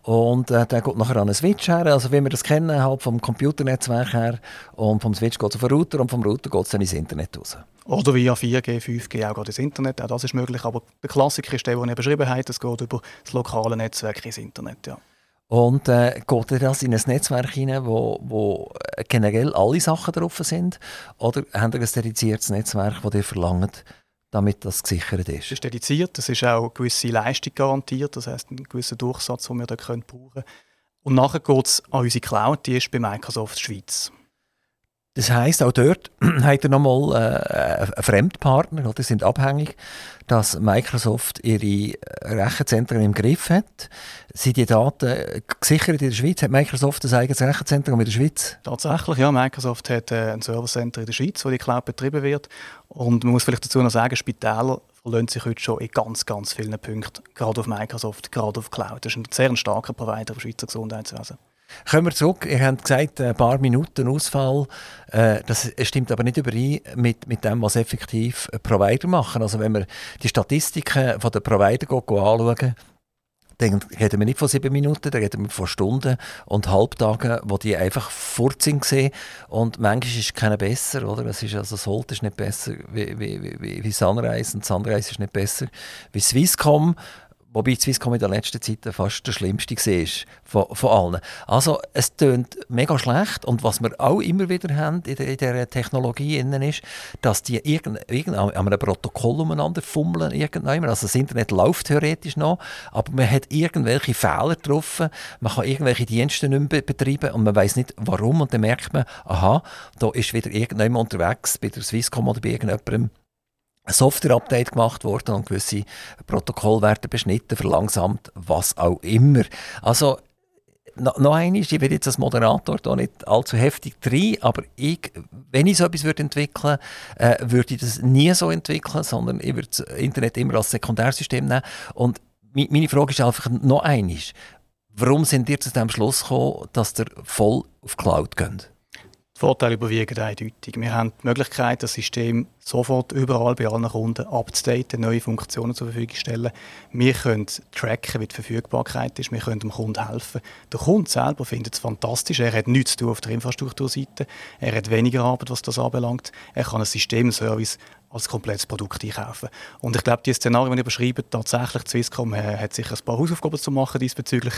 Und äh, der geht nachher an einen Switch her, also wie wir das kennen, halt vom Computernetzwerk her. Und vom Switch geht es auf den Router und vom Router geht es dann ins Internet raus. Oder via 4G, 5G auch ins Internet, auch das ist möglich. Aber der Klassiker ist der, den ich beschrieben habe, das geht über das lokale Netzwerk ins Internet, ja. Und äh, geht das in ein Netzwerk hinein, wo, wo generell alle Sachen drauf sind? Oder habt ihr ein dediziertes Netzwerk, das ihr verlangt, damit das gesichert ist? Es ist dediziert, es ist auch eine gewisse Leistung garantiert, das heißt einen gewissen Durchsatz, den wir da brauchen können. Und nachher geht es an unsere Cloud, die ist bei Microsoft Schweiz. Das heisst, auch dort hat er nochmal äh, einen Fremdpartner, oder sind abhängig, dass Microsoft ihre Rechenzentren im Griff hat. Sind die Daten gesichert in der Schweiz? Hat Microsoft ein eigenes Rechenzentrum in der Schweiz? Tatsächlich, ja. Microsoft hat äh, ein Servercenter in der Schweiz, wo die Cloud betrieben wird. Und man muss vielleicht dazu noch sagen, Spitäler verlassen sich heute schon in ganz, ganz vielen Punkten, gerade auf Microsoft, gerade auf Cloud. Das ist ein sehr starker Provider im Schweizer Gesundheitswesen. Kommen wir zurück. Ihr habt gesagt, ein paar Minuten Ausfall. Äh, das stimmt aber nicht überein mit, mit dem, was effektiv Provider machen. Also wenn wir die Statistiken der Provider anschauen, dann reden wir nicht von sieben Minuten, dann reden wir von Stunden und Halbtagen, wo die einfach fort sind Und manchmal ist es keiner besser, oder? Es ist also Salt ist nicht besser wie, wie, wie, wie Sunrise und Sunrise ist nicht besser wie Swisscom. Wobei Swisscom in der letzten Zeit fast der schlimmste war von, von allen. Also es tönt mega schlecht und was wir auch immer wieder haben in, dieser Technologie innen ist, dass die irgend, irgend, an einem Protokoll umeinander fummeln. Irgendwann. Also das Internet läuft theoretisch noch, aber man hat irgendwelche Fehler getroffen, man kann irgendwelche Dienste nicht mehr betreiben und man weiß nicht warum und dann merkt man, aha, da ist wieder irgendjemand unterwegs bei der Swisscom oder bei irgendjemandem ein Software-Update gemacht worden und gewisse Protokollwerte beschnitten, verlangsamt, was auch immer. Also, noch, noch ich will jetzt als Moderator da nicht allzu heftig rein, aber ich, wenn ich so etwas würde entwickeln würde, äh, würde ich das nie so entwickeln, sondern ich würde das Internet immer als Sekundärsystem nehmen. Und meine Frage ist einfach noch einmal, warum sind ihr zu dem Schluss gekommen, dass ihr voll auf Cloud geht? Vorteile überwiegen eindeutig. Wir haben die Möglichkeit, das System sofort überall bei allen Kunden abzudaten, neue Funktionen zur Verfügung stellen. Wir können tracken, wie die Verfügbarkeit ist. Wir können dem Kunden helfen. Der Kunde selber findet es fantastisch. Er hat nichts zu tun auf der Infrastrukturseite. Er hat weniger Arbeit, was das anbelangt. Er kann ein Systemservice als komplettes Produkt einkaufen. Und ich glaube, die Szenarien, die ich beschreibe, tatsächlich, Swisscom äh, hat sicher ein paar Hausaufgaben zu machen diesbezüglich.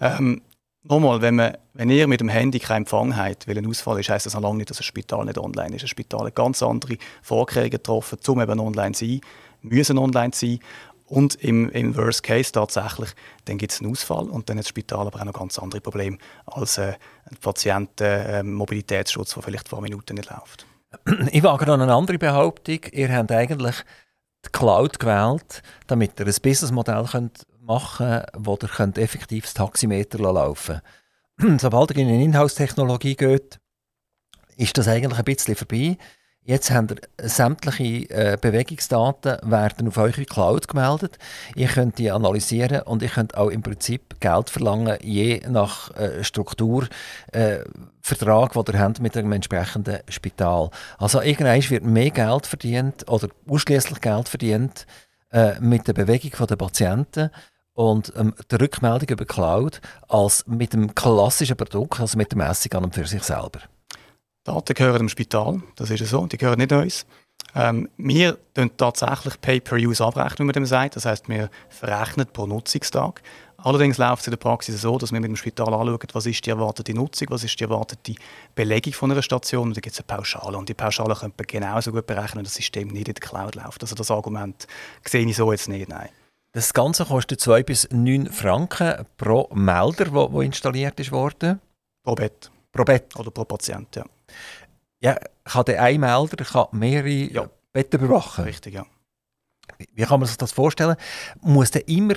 Ähm, Nochmal, wenn, man, wenn ihr mit dem Handy keinen Empfang habt, weil ein Ausfall ist, heisst das noch lange nicht, dass ein Spital nicht online ist. Ein Spital hat ganz andere Vorkehrungen getroffen, um eben online zu sein, müssen online sein. Und im, im Worst Case tatsächlich, dann gibt es einen Ausfall und dann hat das Spital aber auch noch ganz andere Probleme als äh, ein Patientenmobilitätsschutz, äh, der vielleicht vor Minuten nicht läuft. Ich wage noch eine andere Behauptung. Ihr habt eigentlich die Cloud gewählt, damit ihr ein Businessmodell könnt machen wo ihr könnt effektiv das Taximeter laufen Sobald ihr in eine Inhouse-Technologie geht, ist das eigentlich ein bisschen vorbei. Jetzt habt ihr sämtliche äh, Bewegungsdaten werden auf eure Cloud gemeldet. Ihr könnt die analysieren und ihr könnt auch im Prinzip Geld verlangen, je nach äh, Struktur, äh, Vertrag, den ihr habt mit einem entsprechenden Spital. Also irgendwann wird mehr Geld verdient oder ausschließlich Geld verdient äh, mit der Bewegung der Patienten und ähm, die Rückmeldung über Cloud als mit dem klassischen Produkt, also mit der Messung an und für sich selber. Daten gehören dem Spital, das ist so, die gehören nicht uns. Ähm, wir tun tatsächlich Pay-per-Use abrechnen, wie man dem sagt. Das heißt, wir verrechnen pro Nutzungstag. Allerdings läuft es in der Praxis so, dass wir mit dem Spital anschauen, was ist die erwartete Nutzung, was ist die erwartete Belegung von einer Station. Und da gibt es eine Pauschale. Und die Pauschale könnte man genauso gut berechnen, wenn das System nicht in der Cloud läuft. Also das Argument sehe ich so jetzt nicht, nein. Das Ganze kostet 2 bis 9 Franken pro Melder, wo, wo installiert ist worden. Pro Bett. Pro Bett. Oder pro Patient, ja. Ja, kann der ein Melder kann mehrere ja. Betten überwachen? Richtig, ja. Wie kann man sich das vorstellen? Muss da immer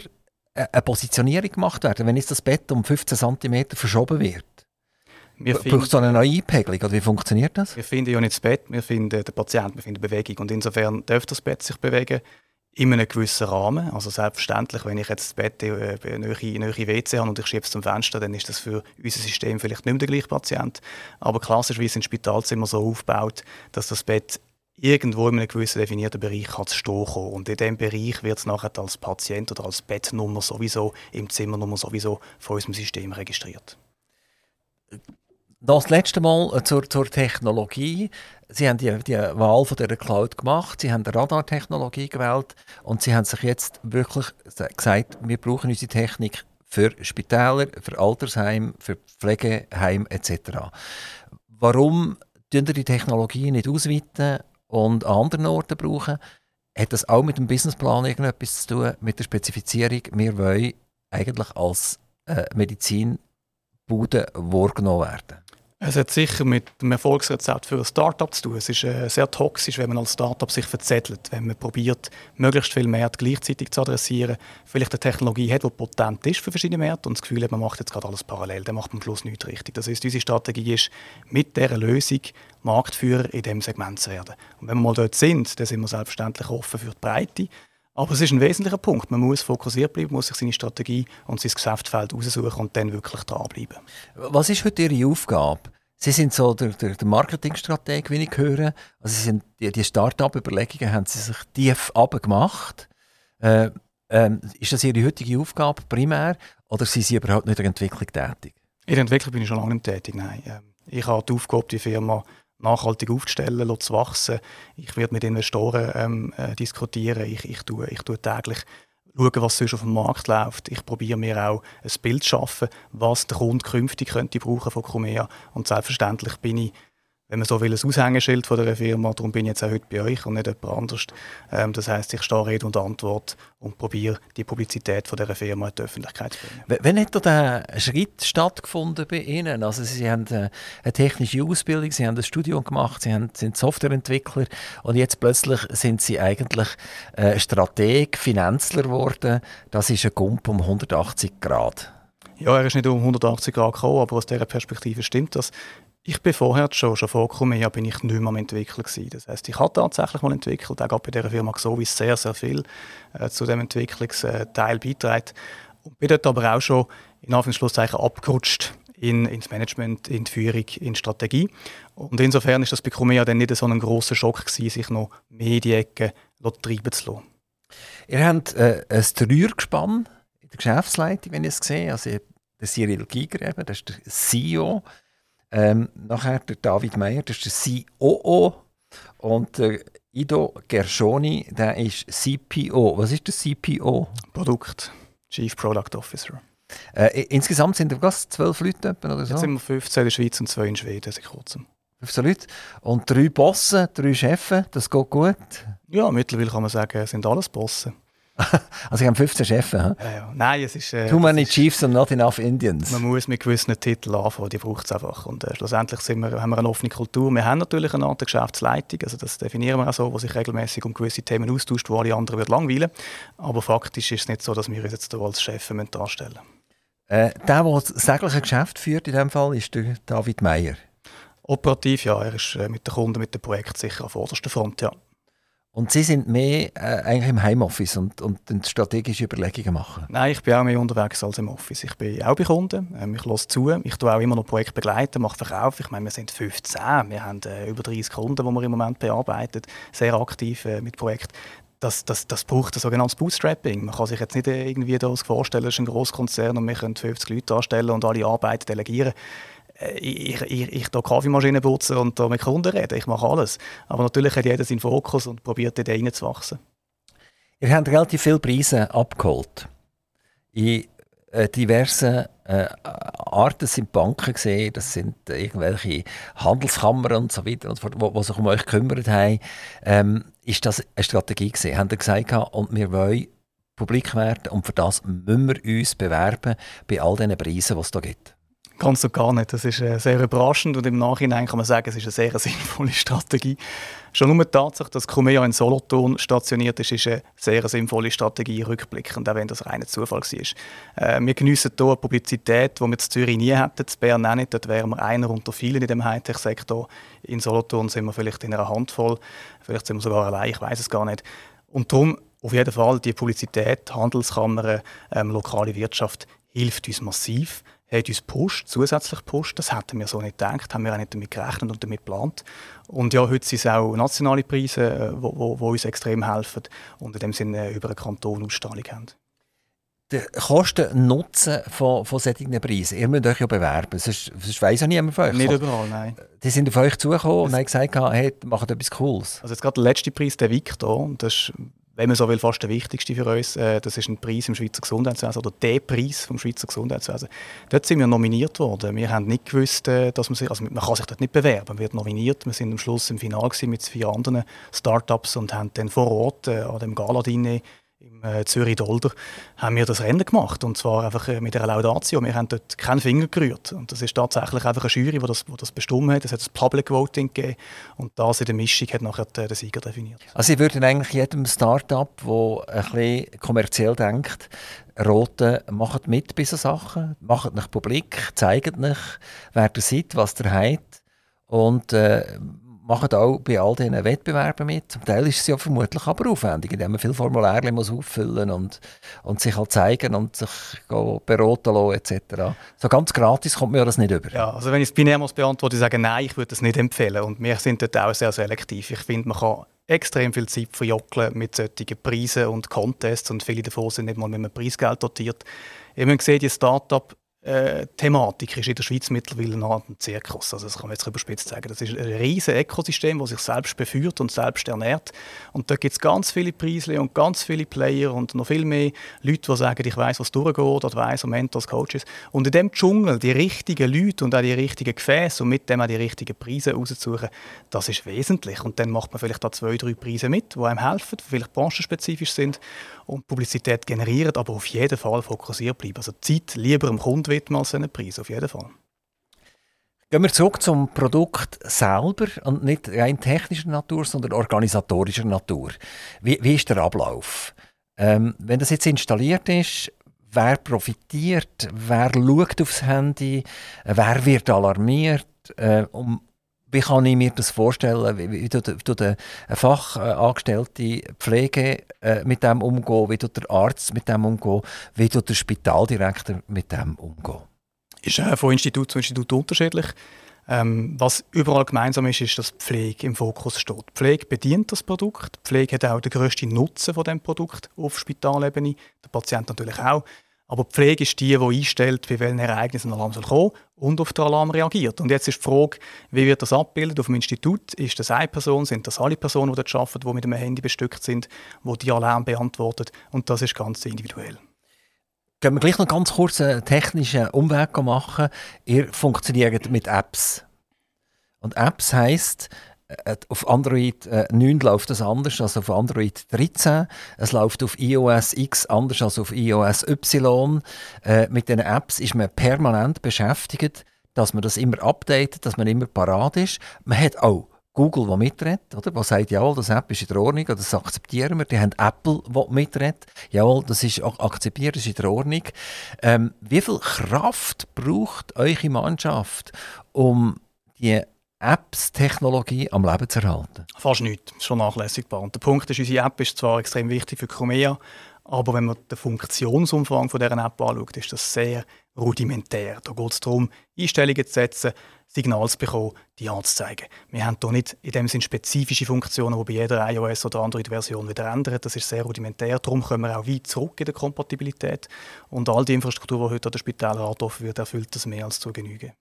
eine Positionierung gemacht werden, wenn jetzt das Bett um 15 cm verschoben wird? Braucht es so eine neue Einpegelung oder wie funktioniert das? Wir finden ja nicht das Bett, wir finden den Patienten, wir finden Bewegung und insofern darf das Bett sich bewegen in einem gewissen Rahmen. Also selbstverständlich, wenn ich jetzt das Bett äh, nahe, WC habe und ich schiebe es zum Fenster, dann ist das für unser System vielleicht nicht mehr der gleiche Patient. Aber klassischerweise sind Spitalzimmer so aufgebaut, dass das Bett irgendwo in einem gewissen definierten Bereich kann zu stehen kommen. Und in diesem Bereich wird es nachher als Patient oder als Bettnummer sowieso, im Zimmernummer sowieso von unserem System registriert. Das letzte Mal äh, zur, zur Technologie. Sie haben die, die Wahl von der Cloud gemacht, Sie haben die Radartechnologie gewählt und Sie haben sich jetzt wirklich gesagt, wir brauchen unsere Technik für Spitäler, für Altersheim, für Pflegeheim etc. Warum tun die Technologie nicht ausweiten und an anderen Orten brauchen? Hat das auch mit dem Businessplan irgendetwas zu tun, mit der Spezifizierung, wir wollen eigentlich als äh, Medizinbude wahrgenommen werden? Es hat sicher mit dem Erfolgsrezept für ein Startup zu tun. Es ist äh, sehr toxisch, wenn man als Startup sich verzettelt, wenn man probiert, möglichst viele Märkte gleichzeitig zu adressieren, vielleicht eine Technologie hat, die potent ist für verschiedene Märkte und das Gefühl hat, man macht jetzt gerade alles parallel, dann macht man am Schluss nichts richtig. Das heißt, unsere Strategie ist, mit dieser Lösung Marktführer in diesem Segment zu werden. Und wenn wir mal dort sind, dann sind wir selbstverständlich offen für die Breite. Aber es ist ein wesentlicher Punkt. Man muss fokussiert bleiben, muss sich seine Strategie und sein Geschäftsfeld aussuchen und dann wirklich dranbleiben. Was ist heute Ihre Aufgabe? Sie sind so der, der, der Marketingstrateg, wie ich höre. Also Sie sind, die, die Start-up-Überlegungen haben Sie sich tief abgemacht. Äh, ähm, ist das Ihre heutige Aufgabe primär oder sind Sie überhaupt nicht in der Entwicklung tätig? In der Entwicklung bin ich schon lange nicht tätig, nein. Ähm, ich habe die Aufgabe, die Firma nachhaltig aufzustellen, zu wachsen. Ich werde mit Investoren ähm, äh, diskutieren. Ich, ich, tue, ich tue täglich schauen, was sonst auf dem Markt läuft. Ich probiere mir auch ein Bild zu schaffen, was der Kunde künftig könnte brauchen von Cumea. Und selbstverständlich bin ich wenn man so will, ein Aushängeschild von der Firma. Darum bin ich jetzt auch heute bei euch und nicht jemand anders. Ähm, das heißt, ich stehe Rede und Antwort und probiere die Publizität von dieser Firma in die Öffentlichkeit zu bringen. Wann hat der Schritt stattgefunden bei Ihnen? Also Sie haben äh, eine technische Ausbildung, Sie haben ein Studium gemacht, Sie sind Softwareentwickler und jetzt plötzlich sind Sie eigentlich äh, Strateg, Finanzler geworden. Das ist ein Gump um 180 Grad. Ja, er ist nicht um 180 Grad gekommen, aber aus dieser Perspektive stimmt das. Ich bin vorher schon, schon vorgekommen, ja, bin ich nicht mehr am entwickeln gewesen. Das heißt, ich habe tatsächlich mal entwickelt, auch bei dieser Firma wie sehr, sehr viel äh, zu dem Entwicklungsteil beitragen. Und bin dort aber auch schon in Anführungszeichen abgerutscht in, ins Management, in die Führung, in die Strategie. Und insofern ist das bei Cumea dann nicht so ein großer Schock gewesen, sich noch mehr in treiben zu lassen. Ihr habt äh, ein Dreiergespann in der Geschäftsleitung, wenn ich es sehe. Also der Cyril Giger, eben, das ist der CEO. Ähm, nachher der David Meyer, das ist der COO. Und der Ido Gershoni, der ist CPO. Was ist der CPO? Produkt, Chief Product Officer. Äh, insgesamt sind was, zwölf Leute oder so? Jetzt sind wir 15 in der Schweiz und zwei in Schweden seit kurzem. 15 Leute. Und drei Bossen, drei Chefs, das geht gut? Ja, mittlerweile kann man sagen, sind alles Bossen. also ich habe 15 Chefs, ja, ja. Nein, es ist... Äh, Too many ist, Chiefs and not enough Indians. Man muss mit gewissen Titeln anfangen, die braucht es einfach. Und äh, schlussendlich sind wir, haben wir eine offene Kultur. Wir haben natürlich eine Art Geschäftsleitung, also das definieren wir auch so, wo sich regelmäßig um gewisse Themen austauscht, wo alle anderen wird langweilen. Aber faktisch ist es nicht so, dass wir uns jetzt als Chef darstellen äh, Der, der das sägliche Geschäft führt in diesem Fall, ist der David Meyer. Operativ, ja. Er ist äh, mit den Kunden, mit dem Projekt sicher an vorderster Front, ja. Und Sie sind mehr äh, eigentlich im Heimoffice und, und strategische Überlegungen machen? Nein, ich bin auch mehr unterwegs als im Office. Ich bin auch bei Kunden, ähm, ich höre zu, ich tue auch immer noch Projekte begleiten, mache Verkauf. Ich meine, wir sind 15, wir haben äh, über 30 Kunden, die wir im Moment bearbeiten, sehr aktiv äh, mit Projekten. Das, das, das braucht ein sogenanntes Bootstrapping. Man kann sich jetzt nicht irgendwie das vorstellen, es ist ein Großkonzern und wir können 50 Leute anstellen und alle Arbeiten delegieren. Äh, ich, ich, ich da Kaffeemaschinen putzen und da mit Kunden reden. Ich mache alles. Aber natürlich hat jeder seinen Fokus und probiert dort reinzuwachsen. Ihr habt relativ viele Preise abgeholt. In äh, diversen äh, Arten sind Banken gesehen, das sind irgendwelche Handelskammern und so weiter, und wo, wo sich um euch gekümmert haben. Ähm, ist das eine Strategie gesehen? Haben ihr gesagt, und wir wollen publik werden und für das müssen wir uns bewerben bei all diesen Preisen, die es da gibt? Ganz und gar nicht. Das ist äh, sehr überraschend und im Nachhinein kann man sagen, es ist eine sehr sinnvolle Strategie. Schon nur die Tatsache, dass Cumea in Solothurn stationiert ist, ist eine sehr sinnvolle Strategie rückblickend, auch wenn das reiner Zufall war. Äh, wir geniessen hier eine Publizität, die wir in Zürich nie hätten, in Bern auch nicht. Dort wären wir einer unter vielen in dem Hightech-Sektor. In Solothurn sind wir vielleicht in einer Handvoll, vielleicht sind wir sogar allein, ich weiß es gar nicht. Und darum auf jeden Fall die Publizität, Handelskammern, ähm, lokale Wirtschaft hilft uns massiv hat uns Post, zusätzlich Post. Das hätten wir so nicht gedacht, haben wir auch nicht damit gerechnet und damit geplant. Und ja, heute sind es auch nationale Preise, die äh, uns extrem helfen und in dem Sinne über einen Kanton Ausstrahlung haben. Der Kosten-Nutzen von, von solchen Preisen, ihr müsst euch ja bewerben, sonst, sonst weiss ja niemand von euch. Nicht überall, nein. Die sind auf euch zugekommen und haben gesagt, hey, macht etwas Cooles. Also jetzt gerade der letzte Preis, der Victor, das ist wenn man so will, fast der wichtigste für uns. Äh, das ist ein Preis im Schweizer Gesundheitswesen oder der Preis vom Schweizer Gesundheitswesen. Dort sind wir nominiert worden. Wir haben nicht gewusst, äh, dass man sich, also man kann sich dort nicht bewerben, man wird nominiert. Wir sind am Schluss im Finale mit vier anderen Startups und haben dann vor Ort äh, an dem Gala-Dinner im äh, Zürich Dolder haben wir das Rennen gemacht und zwar einfach äh, mit einer Laudatio. Wir haben dort keinen Finger gerührt und das ist tatsächlich einfach eine Jury, die das, das bestimmt hat. Es hat das Public Voting gegeben und das in der Mischung hat nachher den Sieger definiert. Also Sie würden eigentlich jedem Start-up, das ein bisschen kommerziell denkt, roten, macht mit bei solchen Sachen, macht nicht publik, zeigt nicht, wer ihr seid, was ihr habt und äh, machen auch bei all diesen Wettbewerben mit. Zum Teil ist es ja vermutlich aber aufwendig, indem man viele Formulare muss auffüllen und, und sich halt zeigen und sich beraten lassen etc. So ganz gratis kommt mir das nicht über. Ja, also wenn ich es binär muss beantworten, ich sage nein, ich würde das nicht empfehlen. Und wir sind dort auch sehr selektiv. Ich finde, man kann extrem viel Zeit verjockeln mit solchen Preisen und Contests und viele davon sind nicht mal mit einem Preisgeld dotiert. Ich habe gesehen, die Start-up äh, Thematik ist in der Schweiz mittlerweile noch ein Zirkus. Also das kann man jetzt überspitzt sagen. Das ist ein riesiges Ökosystem, das sich selbst beführt und selbst ernährt. Und da gibt es ganz viele Preise und ganz viele Player und noch viel mehr Leute, die sagen, ich weiß, was durchgeht oder weiß, Mentors, Coaches. Und in dem Dschungel die richtigen Leute und auch die richtigen Gefäße und mit dem auch die richtigen Preise rauszusuchen, das ist wesentlich. Und dann macht man vielleicht auch zwei, drei Preise mit, die einem helfen, die vielleicht branchenspezifisch sind und Publizität generieren, aber auf jeden Fall fokussiert bleiben. Also Zeit lieber dem Kunden widmen als einen Preis, auf jeden Fall. Gehen wir zurück zum Produkt selber und nicht rein technischer Natur, sondern organisatorischer Natur. Wie, wie ist der Ablauf? Ähm, wenn das jetzt installiert ist, wer profitiert, wer schaut aufs Handy, wer wird alarmiert, äh, um, wie kann ich mir das vorstellen? Wie, wie tut, eine fachangestellte Pflege äh, mit dem umgehen? Wie tut der Arzt mit dem umgehen? Wie tut der Spitaldirektor mit dem umgehen? Ist äh, von Institut zu Institut unterschiedlich. Ähm, was überall gemeinsam ist, ist, dass Pflege im Fokus steht. Die Pflege bedient das Produkt. Die Pflege hat auch den grössten Nutzen von dem Produkt auf Spitalebene. Der Patient natürlich auch. Aber die Pflege ist die, die einstellt, bei welchen Ereignissen ein Alarm soll kommen und auf den Alarm reagiert. Und jetzt ist die Frage, wie wird das abgebildet auf dem Institut? Ist das eine Person? Sind das alle Personen, die dort arbeiten, die mit einem Handy bestückt sind, die die Alarm beantworten? Und das ist ganz individuell. Können wir gleich noch ganz kurz einen technischen Umweg machen? Ihr funktioniert mit Apps. Und Apps heisst, auf Android äh, 9 läuft das anders als auf Android 13. Es läuft auf iOS X anders als auf iOS Y. Äh, mit den Apps ist man permanent beschäftigt, dass man das immer updatet, dass man immer parat ist. Man hat auch Google, der mitredet, oder? Der sagt, jawohl, das App ist in der Ordnung, das akzeptieren wir. Die haben Apple, der mitredet. Jawohl, das ist akzeptiert, das ist in der Ordnung. Ähm, wie viel Kraft braucht eure Mannschaft, um die Apps-Technologie am Leben zu erhalten? Fast nichts, schon nachlässigbar. Und der Punkt ist, unsere App ist zwar extrem wichtig für Chromea, aber wenn man den Funktionsumfang von dieser App anschaut, ist das sehr rudimentär. Da geht es darum, Einstellungen zu setzen, Signale zu bekommen, die anzuzeigen. Wir haben hier nicht in dem Sinne spezifische Funktionen, die bei jeder iOS- oder Android-Version wieder ändern. Das ist sehr rudimentär. Darum kommen wir auch weit zurück in der Kompatibilität. Und all die Infrastruktur, die heute an der Spitäler angetroffen wird, erfüllt das mehr als zu Genüge.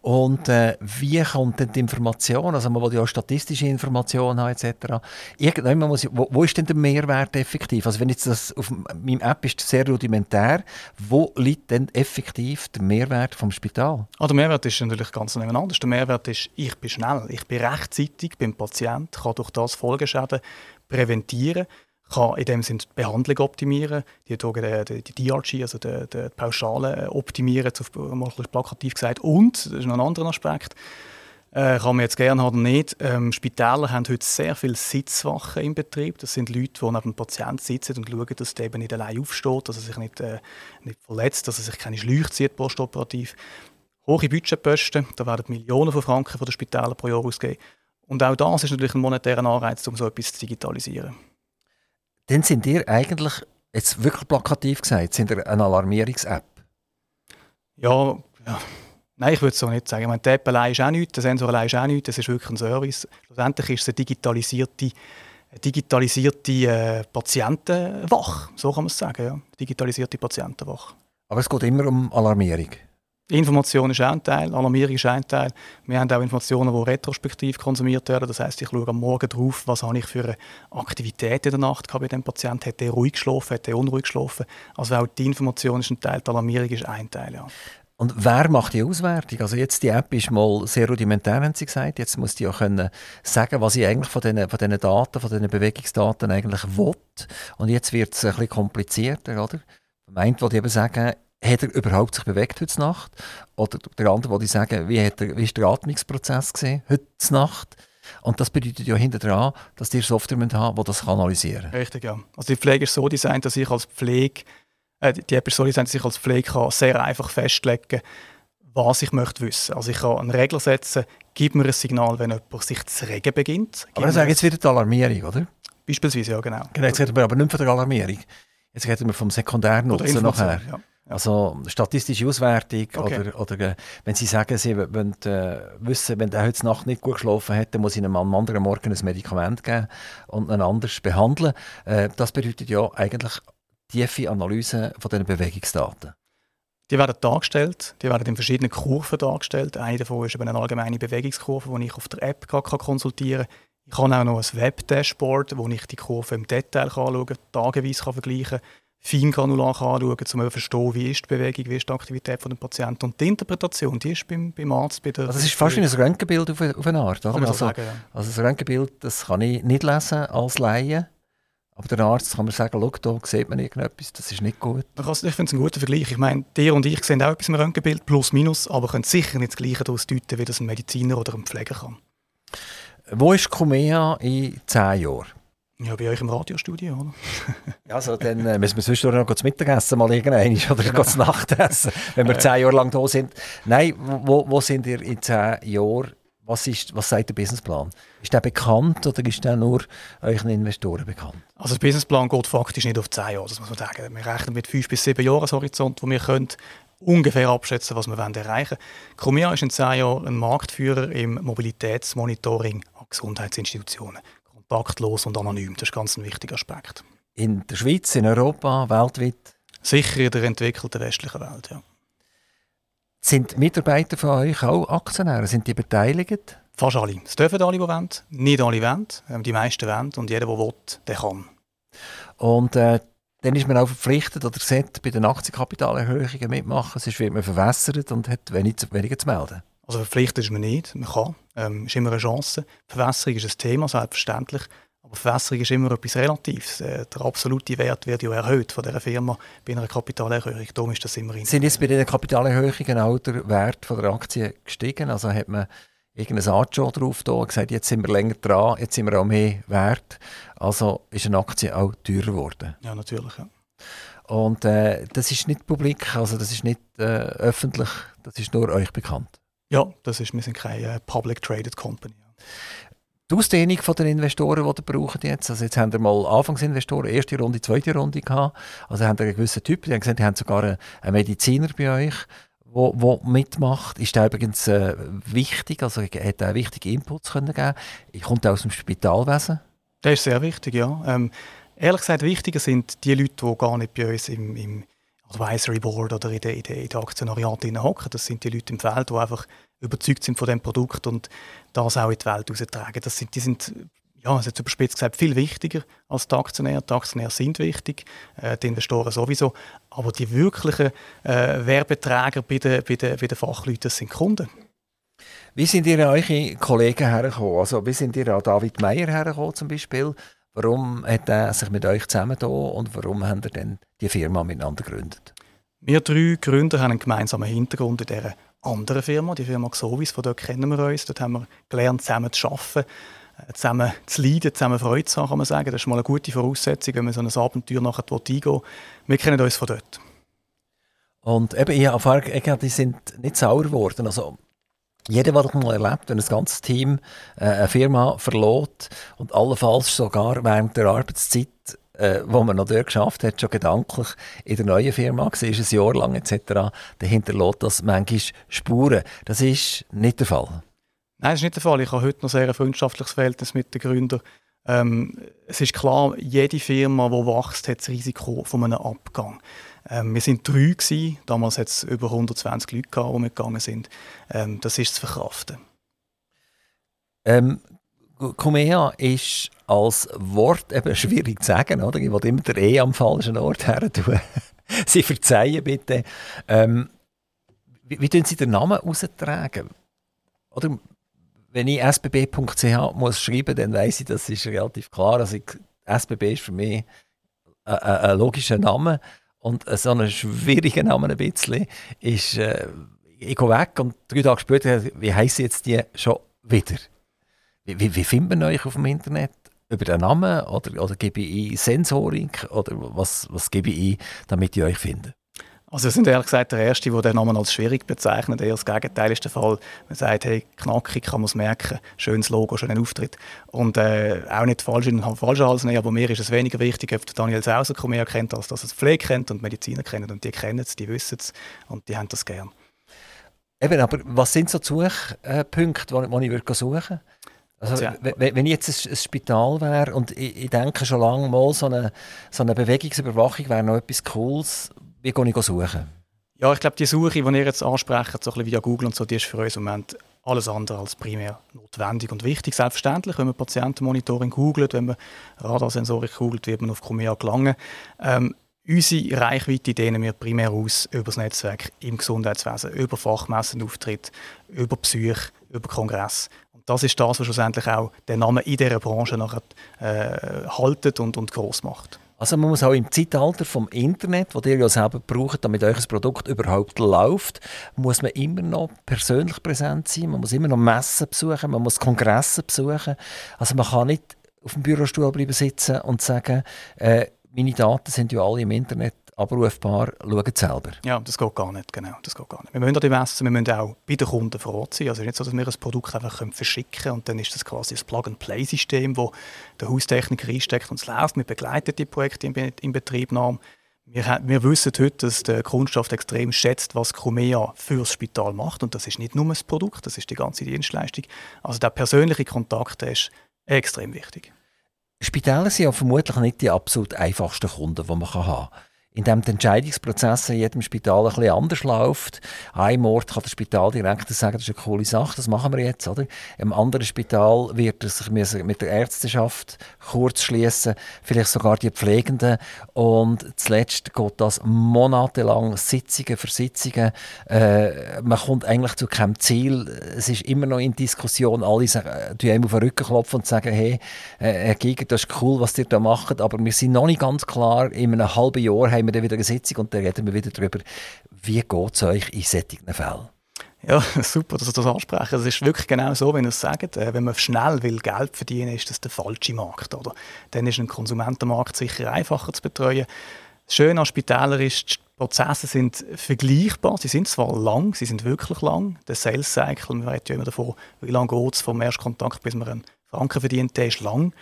Und äh, wie kommt denn die Information, also man will ja auch statistische Informationen haben etc. Irgendwann muss ich, wo, wo, ist denn der Mehrwert effektiv? Also wenn jetzt das auf meinem App ist sehr rudimentär, wo liegt denn effektiv der Mehrwert vom Spital? Ah, der Mehrwert ist natürlich ganz anders. Der Mehrwert ist, ich bin schnell, ich bin rechtzeitig beim Patient, kann durch das Folgeschäden präventieren kann in dem Sinne die Behandlung optimieren, die, die, die DRG, also die, die Pauschale optimieren, mal plakativ gesagt. Und, das ist noch ein anderer Aspekt, äh, kann man jetzt gerne haben oder nicht. Ähm, Spitäler haben heute sehr viele Sitzwachen im Betrieb. Das sind Leute, die neben dem Patienten sitzen und schauen, dass der eben nicht allein aufsteht, dass er sich nicht, äh, nicht verletzt, dass er sich keine Schläuche zieht postoperativ. Hohe Budgetposten, da werden Millionen von Franken von den Spitälern pro Jahr ausgegeben. Und auch das ist natürlich ein monetärer Anreiz, um so etwas zu digitalisieren. Dann sind ihr eigentlich, jetzt wirklich plakativ gesagt, sind ihr eine Alarmierungs-App? Ja, ja Nein, ich würde es so nicht sagen. Ich meine, die App allein ist auch nichts, der Sensor allein ist auch nichts, das ist wirklich ein Service. Schlussendlich ist es eine digitalisierte, eine digitalisierte äh, Patientenwache, so kann man es sagen, ja. Digitalisierte Patientenwache. Aber es geht immer um Alarmierung? Information ist ein Teil, Alarmierung ist ein Teil. Wir haben auch Informationen, die retrospektiv konsumiert werden. Das heißt, ich schaue am Morgen drauf, was habe ich für eine Aktivität in der Nacht gehabt bei dem Patienten. Hat er ruhig geschlafen, hat er unruhig geschlafen? Also auch die Information ist ein Teil, die Alarmierung ist ein Teil. Ja. Und wer macht die Auswertung? Also jetzt die App ist mal sehr rudimentär, haben Sie gesagt. Jetzt muss die auch können sagen, was ich eigentlich von diesen, von diesen Daten, von diesen Bewegungsdaten eigentlich will. Und jetzt wird es ein bisschen komplizierter, oder? Meint, wo die eben sagen, hat er überhaupt sich bewegt heute Nacht? Oder der andere, die sagen, wie, hat er, wie ist der Atmungsprozess gesehen heute Nacht? Und das bedeutet ja hinter dran, dass die Software haben, die das analysieren kann. Richtig, ja. Also die Pflege ist so designt, dass ich als Pflege äh, die Episode sind sich als Pflege kann sehr einfach festlegen was ich möchte wissen. Also ich kann eine Regel setzen, gib mir ein Signal, wenn jemand sich zu regen beginnt. aber das ist jetzt wieder die Alarmierung, oder? Beispielsweise, ja genau. Genau, jetzt reden wir aber nicht von der Alarmierung. Jetzt reden wir vom Sekundärnutzen nachher. Ja. Also statistische Auswertung okay. oder, oder äh, wenn Sie sagen, Sie wollen äh, wissen, wenn er heute Nacht nicht gut geschlafen hat, dann muss ich ihm am anderen Morgen ein Medikament geben und ihn anders behandeln. Äh, das bedeutet ja eigentlich tiefe Analyse von diesen Bewegungsdaten? Die werden dargestellt, die werden in verschiedenen Kurven dargestellt. Eine davon ist eine allgemeine Bewegungskurve, die ich auf der App konsultieren kann. Ich habe auch noch ein Web-Dashboard, wo ich die Kurve im Detail anschauen kann, tageweise kann vergleichen kann, feingranular anschauen um zu verstehen, wie ist die Bewegung, wie ist die Aktivität des Patienten. Und die Interpretation, die ist beim, beim Arzt. Bei der also es ist fast wie ein Röntgenbild auf, auf eine Art. Oder? Kann man also, sagen, ja. also das Röntgenbild das kann ich nicht lesen als Laie. Aber der Arzt kann mir sagen, schau, da sieht man irgendetwas, das ist nicht gut. Ich finde es ein guter Vergleich. Ich meine, dir und ich sehen auch etwas im Röntgenbild, plus minus, aber können sicher nicht das Gleiche daraus deuten, wie das ein Mediziner oder ein Pfleger kann. Wo ist Kumea in zehn Jahren? Ja, bei euch im Radiostudio, oder? ja, also dann äh, müssen wir zwischendurch noch zu Mittagessen mal irgendwann oder genau. zu Nachtessen, wenn wir zehn Jahre lang da sind. Nein, wo, wo sind ihr in zehn Jahren was, ist, was sagt der Businessplan? Ist der bekannt oder ist der nur euren Investoren bekannt? Also der Businessplan geht faktisch nicht auf zehn Jahre, das muss man sagen. Wir rechnen mit fünf bis sieben Jahreshorizont, wo wir können ungefähr abschätzen, was wir erreichen wollen. Cumia ist in zehn Jahren ein Marktführer im Mobilitätsmonitoring an Gesundheitsinstitutionen. Kontaktlos und anonym, das ist ganz ein wichtiger Aspekt. In der Schweiz, in Europa, weltweit? Sicher in der entwickelten westlichen Welt, ja. Sind Mitarbeiter von euch auch Aktionäre? Sind die beteiligt? Fast alle. Es dürfen alle, die wollen. Nicht alle wollen. Ähm, die meisten wollen. Und jeder, der will, der kann. Und äh, dann ist man auch verpflichtet oder sollte bei den Aktienkapitalerhöhungen mitmachen. Sonst wird man verwässert und hat wenig, weniger zu melden. Also verpflichtet ist man nicht. Man kann. Ähm, ist immer eine Chance. Verwässerung ist ein Thema, selbstverständlich. Aber Verwässerung ist immer etwas Relatives. Äh, der absolute Wert wird ja erhöht von dieser Firma bei einer Kapitalerhöhung. Darum ist das immer Sind jetzt bei diesen Kapitalerhöhungen auch der Wert von der Aktie gestiegen? Also hat man irgendein Anjo drauf da, gesagt, jetzt sind wir länger dran, jetzt sind wir auch mehr wert. Also ist eine Aktie auch teurer geworden. Ja, natürlich. Ja. Und äh, das ist nicht publik, also das ist nicht äh, öffentlich, das ist nur euch bekannt. Ja, das ist, wir sind keine äh, Public Traded Company. Die Ausdehnung der Investoren, die ihr braucht jetzt. Also jetzt haben wir mal Anfangsinvestoren, erste Runde, zweite Runde gehabt. Also haben einen gewissen Typ, die haben gesagt, die haben sogar einen, Mediziner bei euch, wo, wo mitmacht. Ist der übrigens äh, wichtig, also hat er wichtige Inputs können geben. Kommt aus dem Spitalwesen? Das ist sehr wichtig, ja. Ähm, ehrlich gesagt, wichtiger sind die Leute, die gar nicht bei uns im, im Advisory Board oder in der, in der, in der Aktionariat hocken. Das sind die Leute im Feld, die einfach überzeugt sind von dem Produkt und das auch in die Welt austragen. Das sind, die sind, ja, also jetzt überspitzt gesagt, viel wichtiger als die Aktionäre. Die Aktionäre sind wichtig, äh, die Investoren sowieso, aber die wirklichen äh, Werbeträger bei den, bei, den, bei den Fachleuten sind Kunden. Wie sind ihr an eure Kollegen hergekommen? Also, wie sind ihr an David Meyer hergekommen zum Beispiel? Warum hat er sich mit euch zusammengetan und warum haben ihr denn die Firma miteinander gegründet? Wir drei Gründer haben einen gemeinsamen Hintergrund in dieser anderen Firma, die Firma Xovis, von dort kennen wir uns. Dort haben wir gelernt, zusammen zu arbeiten, äh, zusammen zu leiden, zusammen Freude zu haben, kann man sagen. Das ist mal eine gute Voraussetzung, wenn man so ein Abenteuer nachher eingehen will. Wir kennen uns von dort. Und eben, ich habe erfahren, die sind nicht sauer geworden. Also, jeder, der das mal erlebt, wenn ein ganzes Team äh, eine Firma verlässt und allenfalls sogar während der Arbeitszeit, äh, wo man noch dort geschafft hat, schon gedanklich in der neuen Firma war, ein Jahr lang etc., dahinter lässt das manchmal Spuren. Das ist nicht der Fall. Nein, das ist nicht der Fall. Ich habe heute noch sehr ein freundschaftliches Verhältnis mit den Gründern. Ähm, es ist klar, jede Firma, die wächst, hat das Risiko von einem Abgang. Ähm, wir sind drei gewesen. Damals hat es über 120 Leute gehabt, die mitgegangen sind. Ähm, das ist zu verkraften. Ähm, Kumea ist als Wort eben schwierig zu sagen, oder? Ich will immer der E am falschen Ort her tun. Sie verzeihen bitte. Ähm, wie, wie tun Sie den Namen austragen? Oder wenn ich sbb.ch muss schreiben, dann weiß ich, das ist relativ klar. Also ich, SBB ist für mich ein, ein logischer Name. Und so ein schwieriger Name ein bisschen ist, äh, ich gehe weg und drei Tage später, wie heißen jetzt die schon wieder? Wie, wie, wie findet man euch auf dem Internet? Über den Namen oder, oder gebe ich Sensorik oder was, was gebe ich damit ich euch finde? Also wir sind ehrlich gesagt der Erste, der den Namen als schwierig bezeichnet. Eher das Gegenteil ist der Fall. Man sagt, hey, knackig kann man es merken, schönes Logo, schöner Auftritt. Und äh, auch nicht falsch in falsch Hals nehmen, aber mir ist es weniger wichtig, ob Daniel Sauser mehr kennt, als dass er es Pflege kennt und Mediziner kennt. Und die kennen es, die wissen es und die haben das gern. Eben, aber was sind so Suchpunkte, die ich würde suchen also, wenn ich jetzt ein, Spital wäre und ich, ich, denke schon lange mal, so eine, so eine Bewegungsüberwachung wäre noch etwas Cooles, wie gehe ich suchen? Ja, ich glaube, die Suche, die ihr jetzt ansprecht, so ein via Google und so, die ist für uns im Moment alles andere als primär notwendig und wichtig. Selbstverständlich, wenn man Patientenmonitoring googelt, wenn man Radarsensorik googelt, wird man auf Chromea gelangen. Ähm, unsere Reichweite dehnen wir primär aus über das Netzwerk im Gesundheitswesen, über Fachmessenauftritt, über Psych, über Kongress. Und das ist das, was schlussendlich auch den Namen in dieser Branche nachher, äh, haltet und, und groß macht. Also man muss auch im Zeitalter vom Internet, wo ihr ja selber braucht, damit euer Produkt überhaupt läuft, muss man immer noch persönlich präsent sein, man muss immer noch Messen besuchen, man muss Kongresse besuchen. Also man kann nicht auf dem Bürostuhl bleiben sitzen und sagen, äh, meine Daten sind ja alle im Internet abrufbar, schaut selber. Ja, das geht gar nicht, genau. Das geht gar nicht. Wir müssen an die Messen, wir müssen auch bei den Kunden vor Ort sein. Also nicht so, dass wir ein Produkt einfach verschicken können und dann ist das quasi das Plug-and-Play-System, wo der Haustechniker einsteckt und es läuft. Wir begleiten die Projekte in, in Betriebnahme. Wir, wir, wissen heute, dass der Kundschaft extrem schätzt, was Chromea fürs Spital macht. Und das ist nicht nur das Produkt, das ist die ganze Dienstleistung. Also der persönliche Kontakt ist extrem wichtig. Spitäler sind ja vermutlich nicht die absolut einfachsten Kunden, die man haben kann in dem der Entscheidungsprozess in jedem Spital ein bisschen anders läuft. Ein Ort kann der Spitaldirektor sagen, das ist eine coole Sache, das machen wir jetzt. Oder? Im anderen Spital wird er sich mit der Ärzteschaft kurz schließen, vielleicht sogar die Pflegenden. Und zuletzt geht das monatelang Sitzungen für Sitzungen. Äh, man kommt eigentlich zu keinem Ziel. Es ist immer noch in Diskussion. Alle sagen, einem auf den Rücken klopfen und sagen, hey, äh, Herr Giger, das ist cool, was ihr da macht, aber wir sind noch nicht ganz klar, in einem halben Jahr haben wir dann wieder eine Sitzung und dann reden wir wieder darüber, wie geht es euch in solchen Fällen. Ja, super, dass ihr das ansprechen. Es ist wirklich genau so, wenn ihr es sagt. Äh, wenn man schnell will Geld verdienen ist das der falsche Markt. Oder? Dann ist ein Konsumentenmarkt sicher einfacher zu betreuen. Das Schöne an Spitälern ist, die Prozesse sind vergleichbar. Sie sind zwar lang, sie sind wirklich lang. Der Sales Cycle, man weiß ja immer davon, wie lange geht es vom ersten Kontakt, bis man einen Franken verdient, der ist lang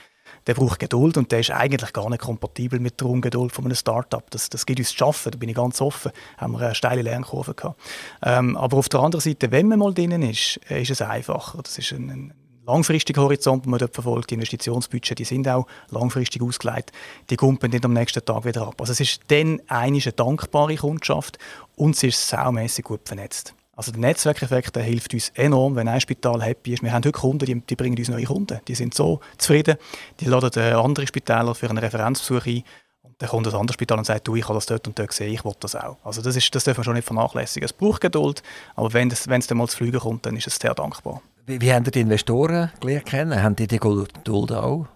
der braucht Geduld und der ist eigentlich gar nicht kompatibel mit der Ungeduld von einem Startup. Das, das gibt uns zu schaffen, da bin ich ganz offen. Haben wir eine steile Lernkurve gehabt. Ähm, aber auf der anderen Seite, wenn man mal drinnen ist, äh, ist es einfacher. Das ist ein, ein langfristiger Horizont, den man dort verfolgt. Die Investitionsbudgets die sind auch langfristig ausgelegt. Die kumpen nicht am nächsten Tag wieder ab. Also es ist dann eine dankbare Kundschaft und sie ist saumässig gut vernetzt. Also der Netzwerkeffekt der hilft uns enorm, wenn ein Spital happy ist. Wir haben heute Kunden, die, die bringen uns neue Kunden. Die sind so zufrieden, die laden äh, andere Spitäler für einen Referenzbesuch ein. Und dann kommt das andere Spital und sagt, du, ich habe das dort und dort gesehen, ich will das auch. Also das, ist, das dürfen wir schon nicht vernachlässigen. Es braucht Geduld, aber wenn es dann mal zu fliegen kommt, dann ist es sehr dankbar. Wie, wie haben die Investoren gelernt kennen? Haben die die Geduld auch?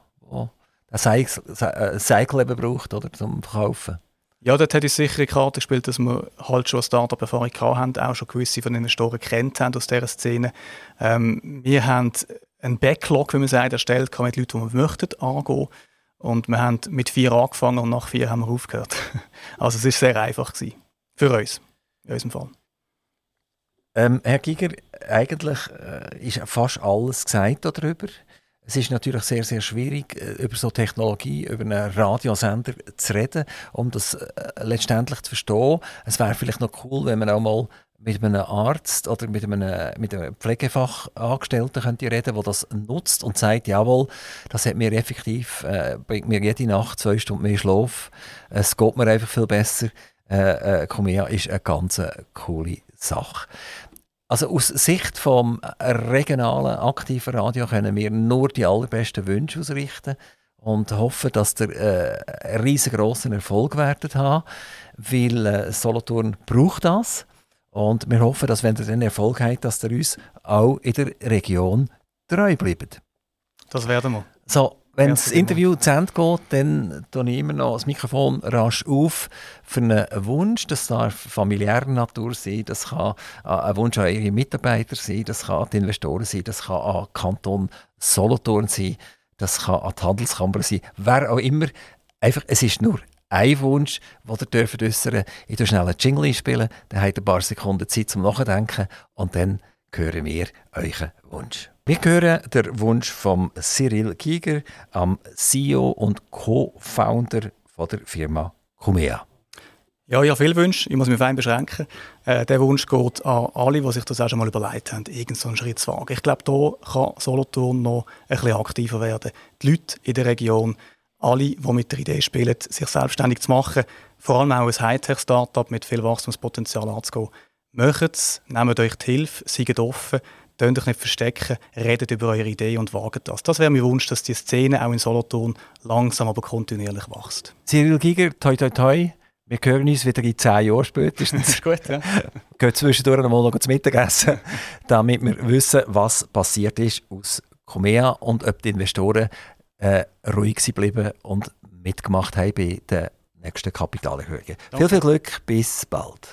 ein Cycle, Cycle braucht, oder, zum Verkaufen. Ja, dort hat es sicher eine Karte gespielt, dass wir halt schon Start-up-Erfahrung haben, auch schon gewisse von den Storen kennt haben aus dieser Szene. Ähm, wir haben einen Backlog, wie man sagt, erstellt mit Leuten, die wir möchten angehen. Und wir haben mit vier angefangen und nach vier haben wir aufgehört. Also es war sehr einfach gewesen. Für uns, in unserem Fall. Ähm, Herr Giger, eigentlich äh, ist fast alles gesagt darüber. Es ist natürlich sehr, sehr schwierig, äh, über so Technologie, über einen Radiosender zu reden, um das äh, letztendlich zu verstehen. Es wäre vielleicht noch cool, wenn man auch mal mit einem Arzt oder mit einem, mit einem Pflegefachangestellten könnte reden, der das nutzt und sagt, jawohl, das hat mir effektiv, äh, bringt mir jede Nacht zwei Stunden mehr Schlaf, es geht mir einfach viel besser. Äh, äh, Comea ist eine ganz coole Sache. Also aus Sicht vom regionalen aktiven Radio können wir nur die allerbesten Wünsche ausrichten und hoffen, dass der äh, einen riesengroßen Erfolg werdet haben, weil äh, Solothurn braucht das und wir hoffen, dass wenn ihr den Erfolg habt, dass ihr uns auch in der Region treu bleibt. Das werden wir. So, wenn das Interview zu Ende geht, dann tue ich immer noch das Mikrofon rasch auf für einen Wunsch. Das darf familiärer Natur sein, das kann ein Wunsch an Ihre Mitarbeiter sein, das kann an die Investoren sein, das kann an Kanton Solothurn sein, das kann an die Handelskammer sein, wer auch immer. Einfach, es ist nur ein Wunsch, den ihr dürft äußern. Ich tue schnell einen Jingle spielen, dann habt ihr ein paar Sekunden Zeit zum Nachdenken und dann hören wir euren Wunsch. Wir hören den Wunsch von Cyril Giger, am CEO und Co-Founder der Firma Cumea. Ja, ja, viel Wünsche. Ich muss mich fein beschränken. Äh, der Wunsch geht an alle, die sich das auch schon mal überlegt haben, irgendeinen Schritt zu wagen. Ich glaube, da kann Solothurn noch ein bisschen aktiver werden. Die Leute in der Region, alle, die mit der Idee spielen, sich selbstständig zu machen, vor allem auch ein Hightech-Startup mit viel Wachstumspotenzial anzugehen. Macht es, nehmt euch die Hilfe, seid offen, Tönt euch nicht verstecken, redet über eure Idee und wagt das. Das wäre mein Wunsch, dass die Szene auch in Solothurn langsam, aber kontinuierlich wächst. Cyril Giger, toi toi toi. Wir hören uns wieder in zehn Jahren spätestens. das ist gut, ja. Gehen zwischendurch noch mal zu Mittagessen, damit wir wissen, was passiert ist aus Comea und ob die Investoren äh, ruhig geblieben und mitgemacht haben bei den nächsten Kapitalerhöhungen. Viel, viel Glück, bis bald.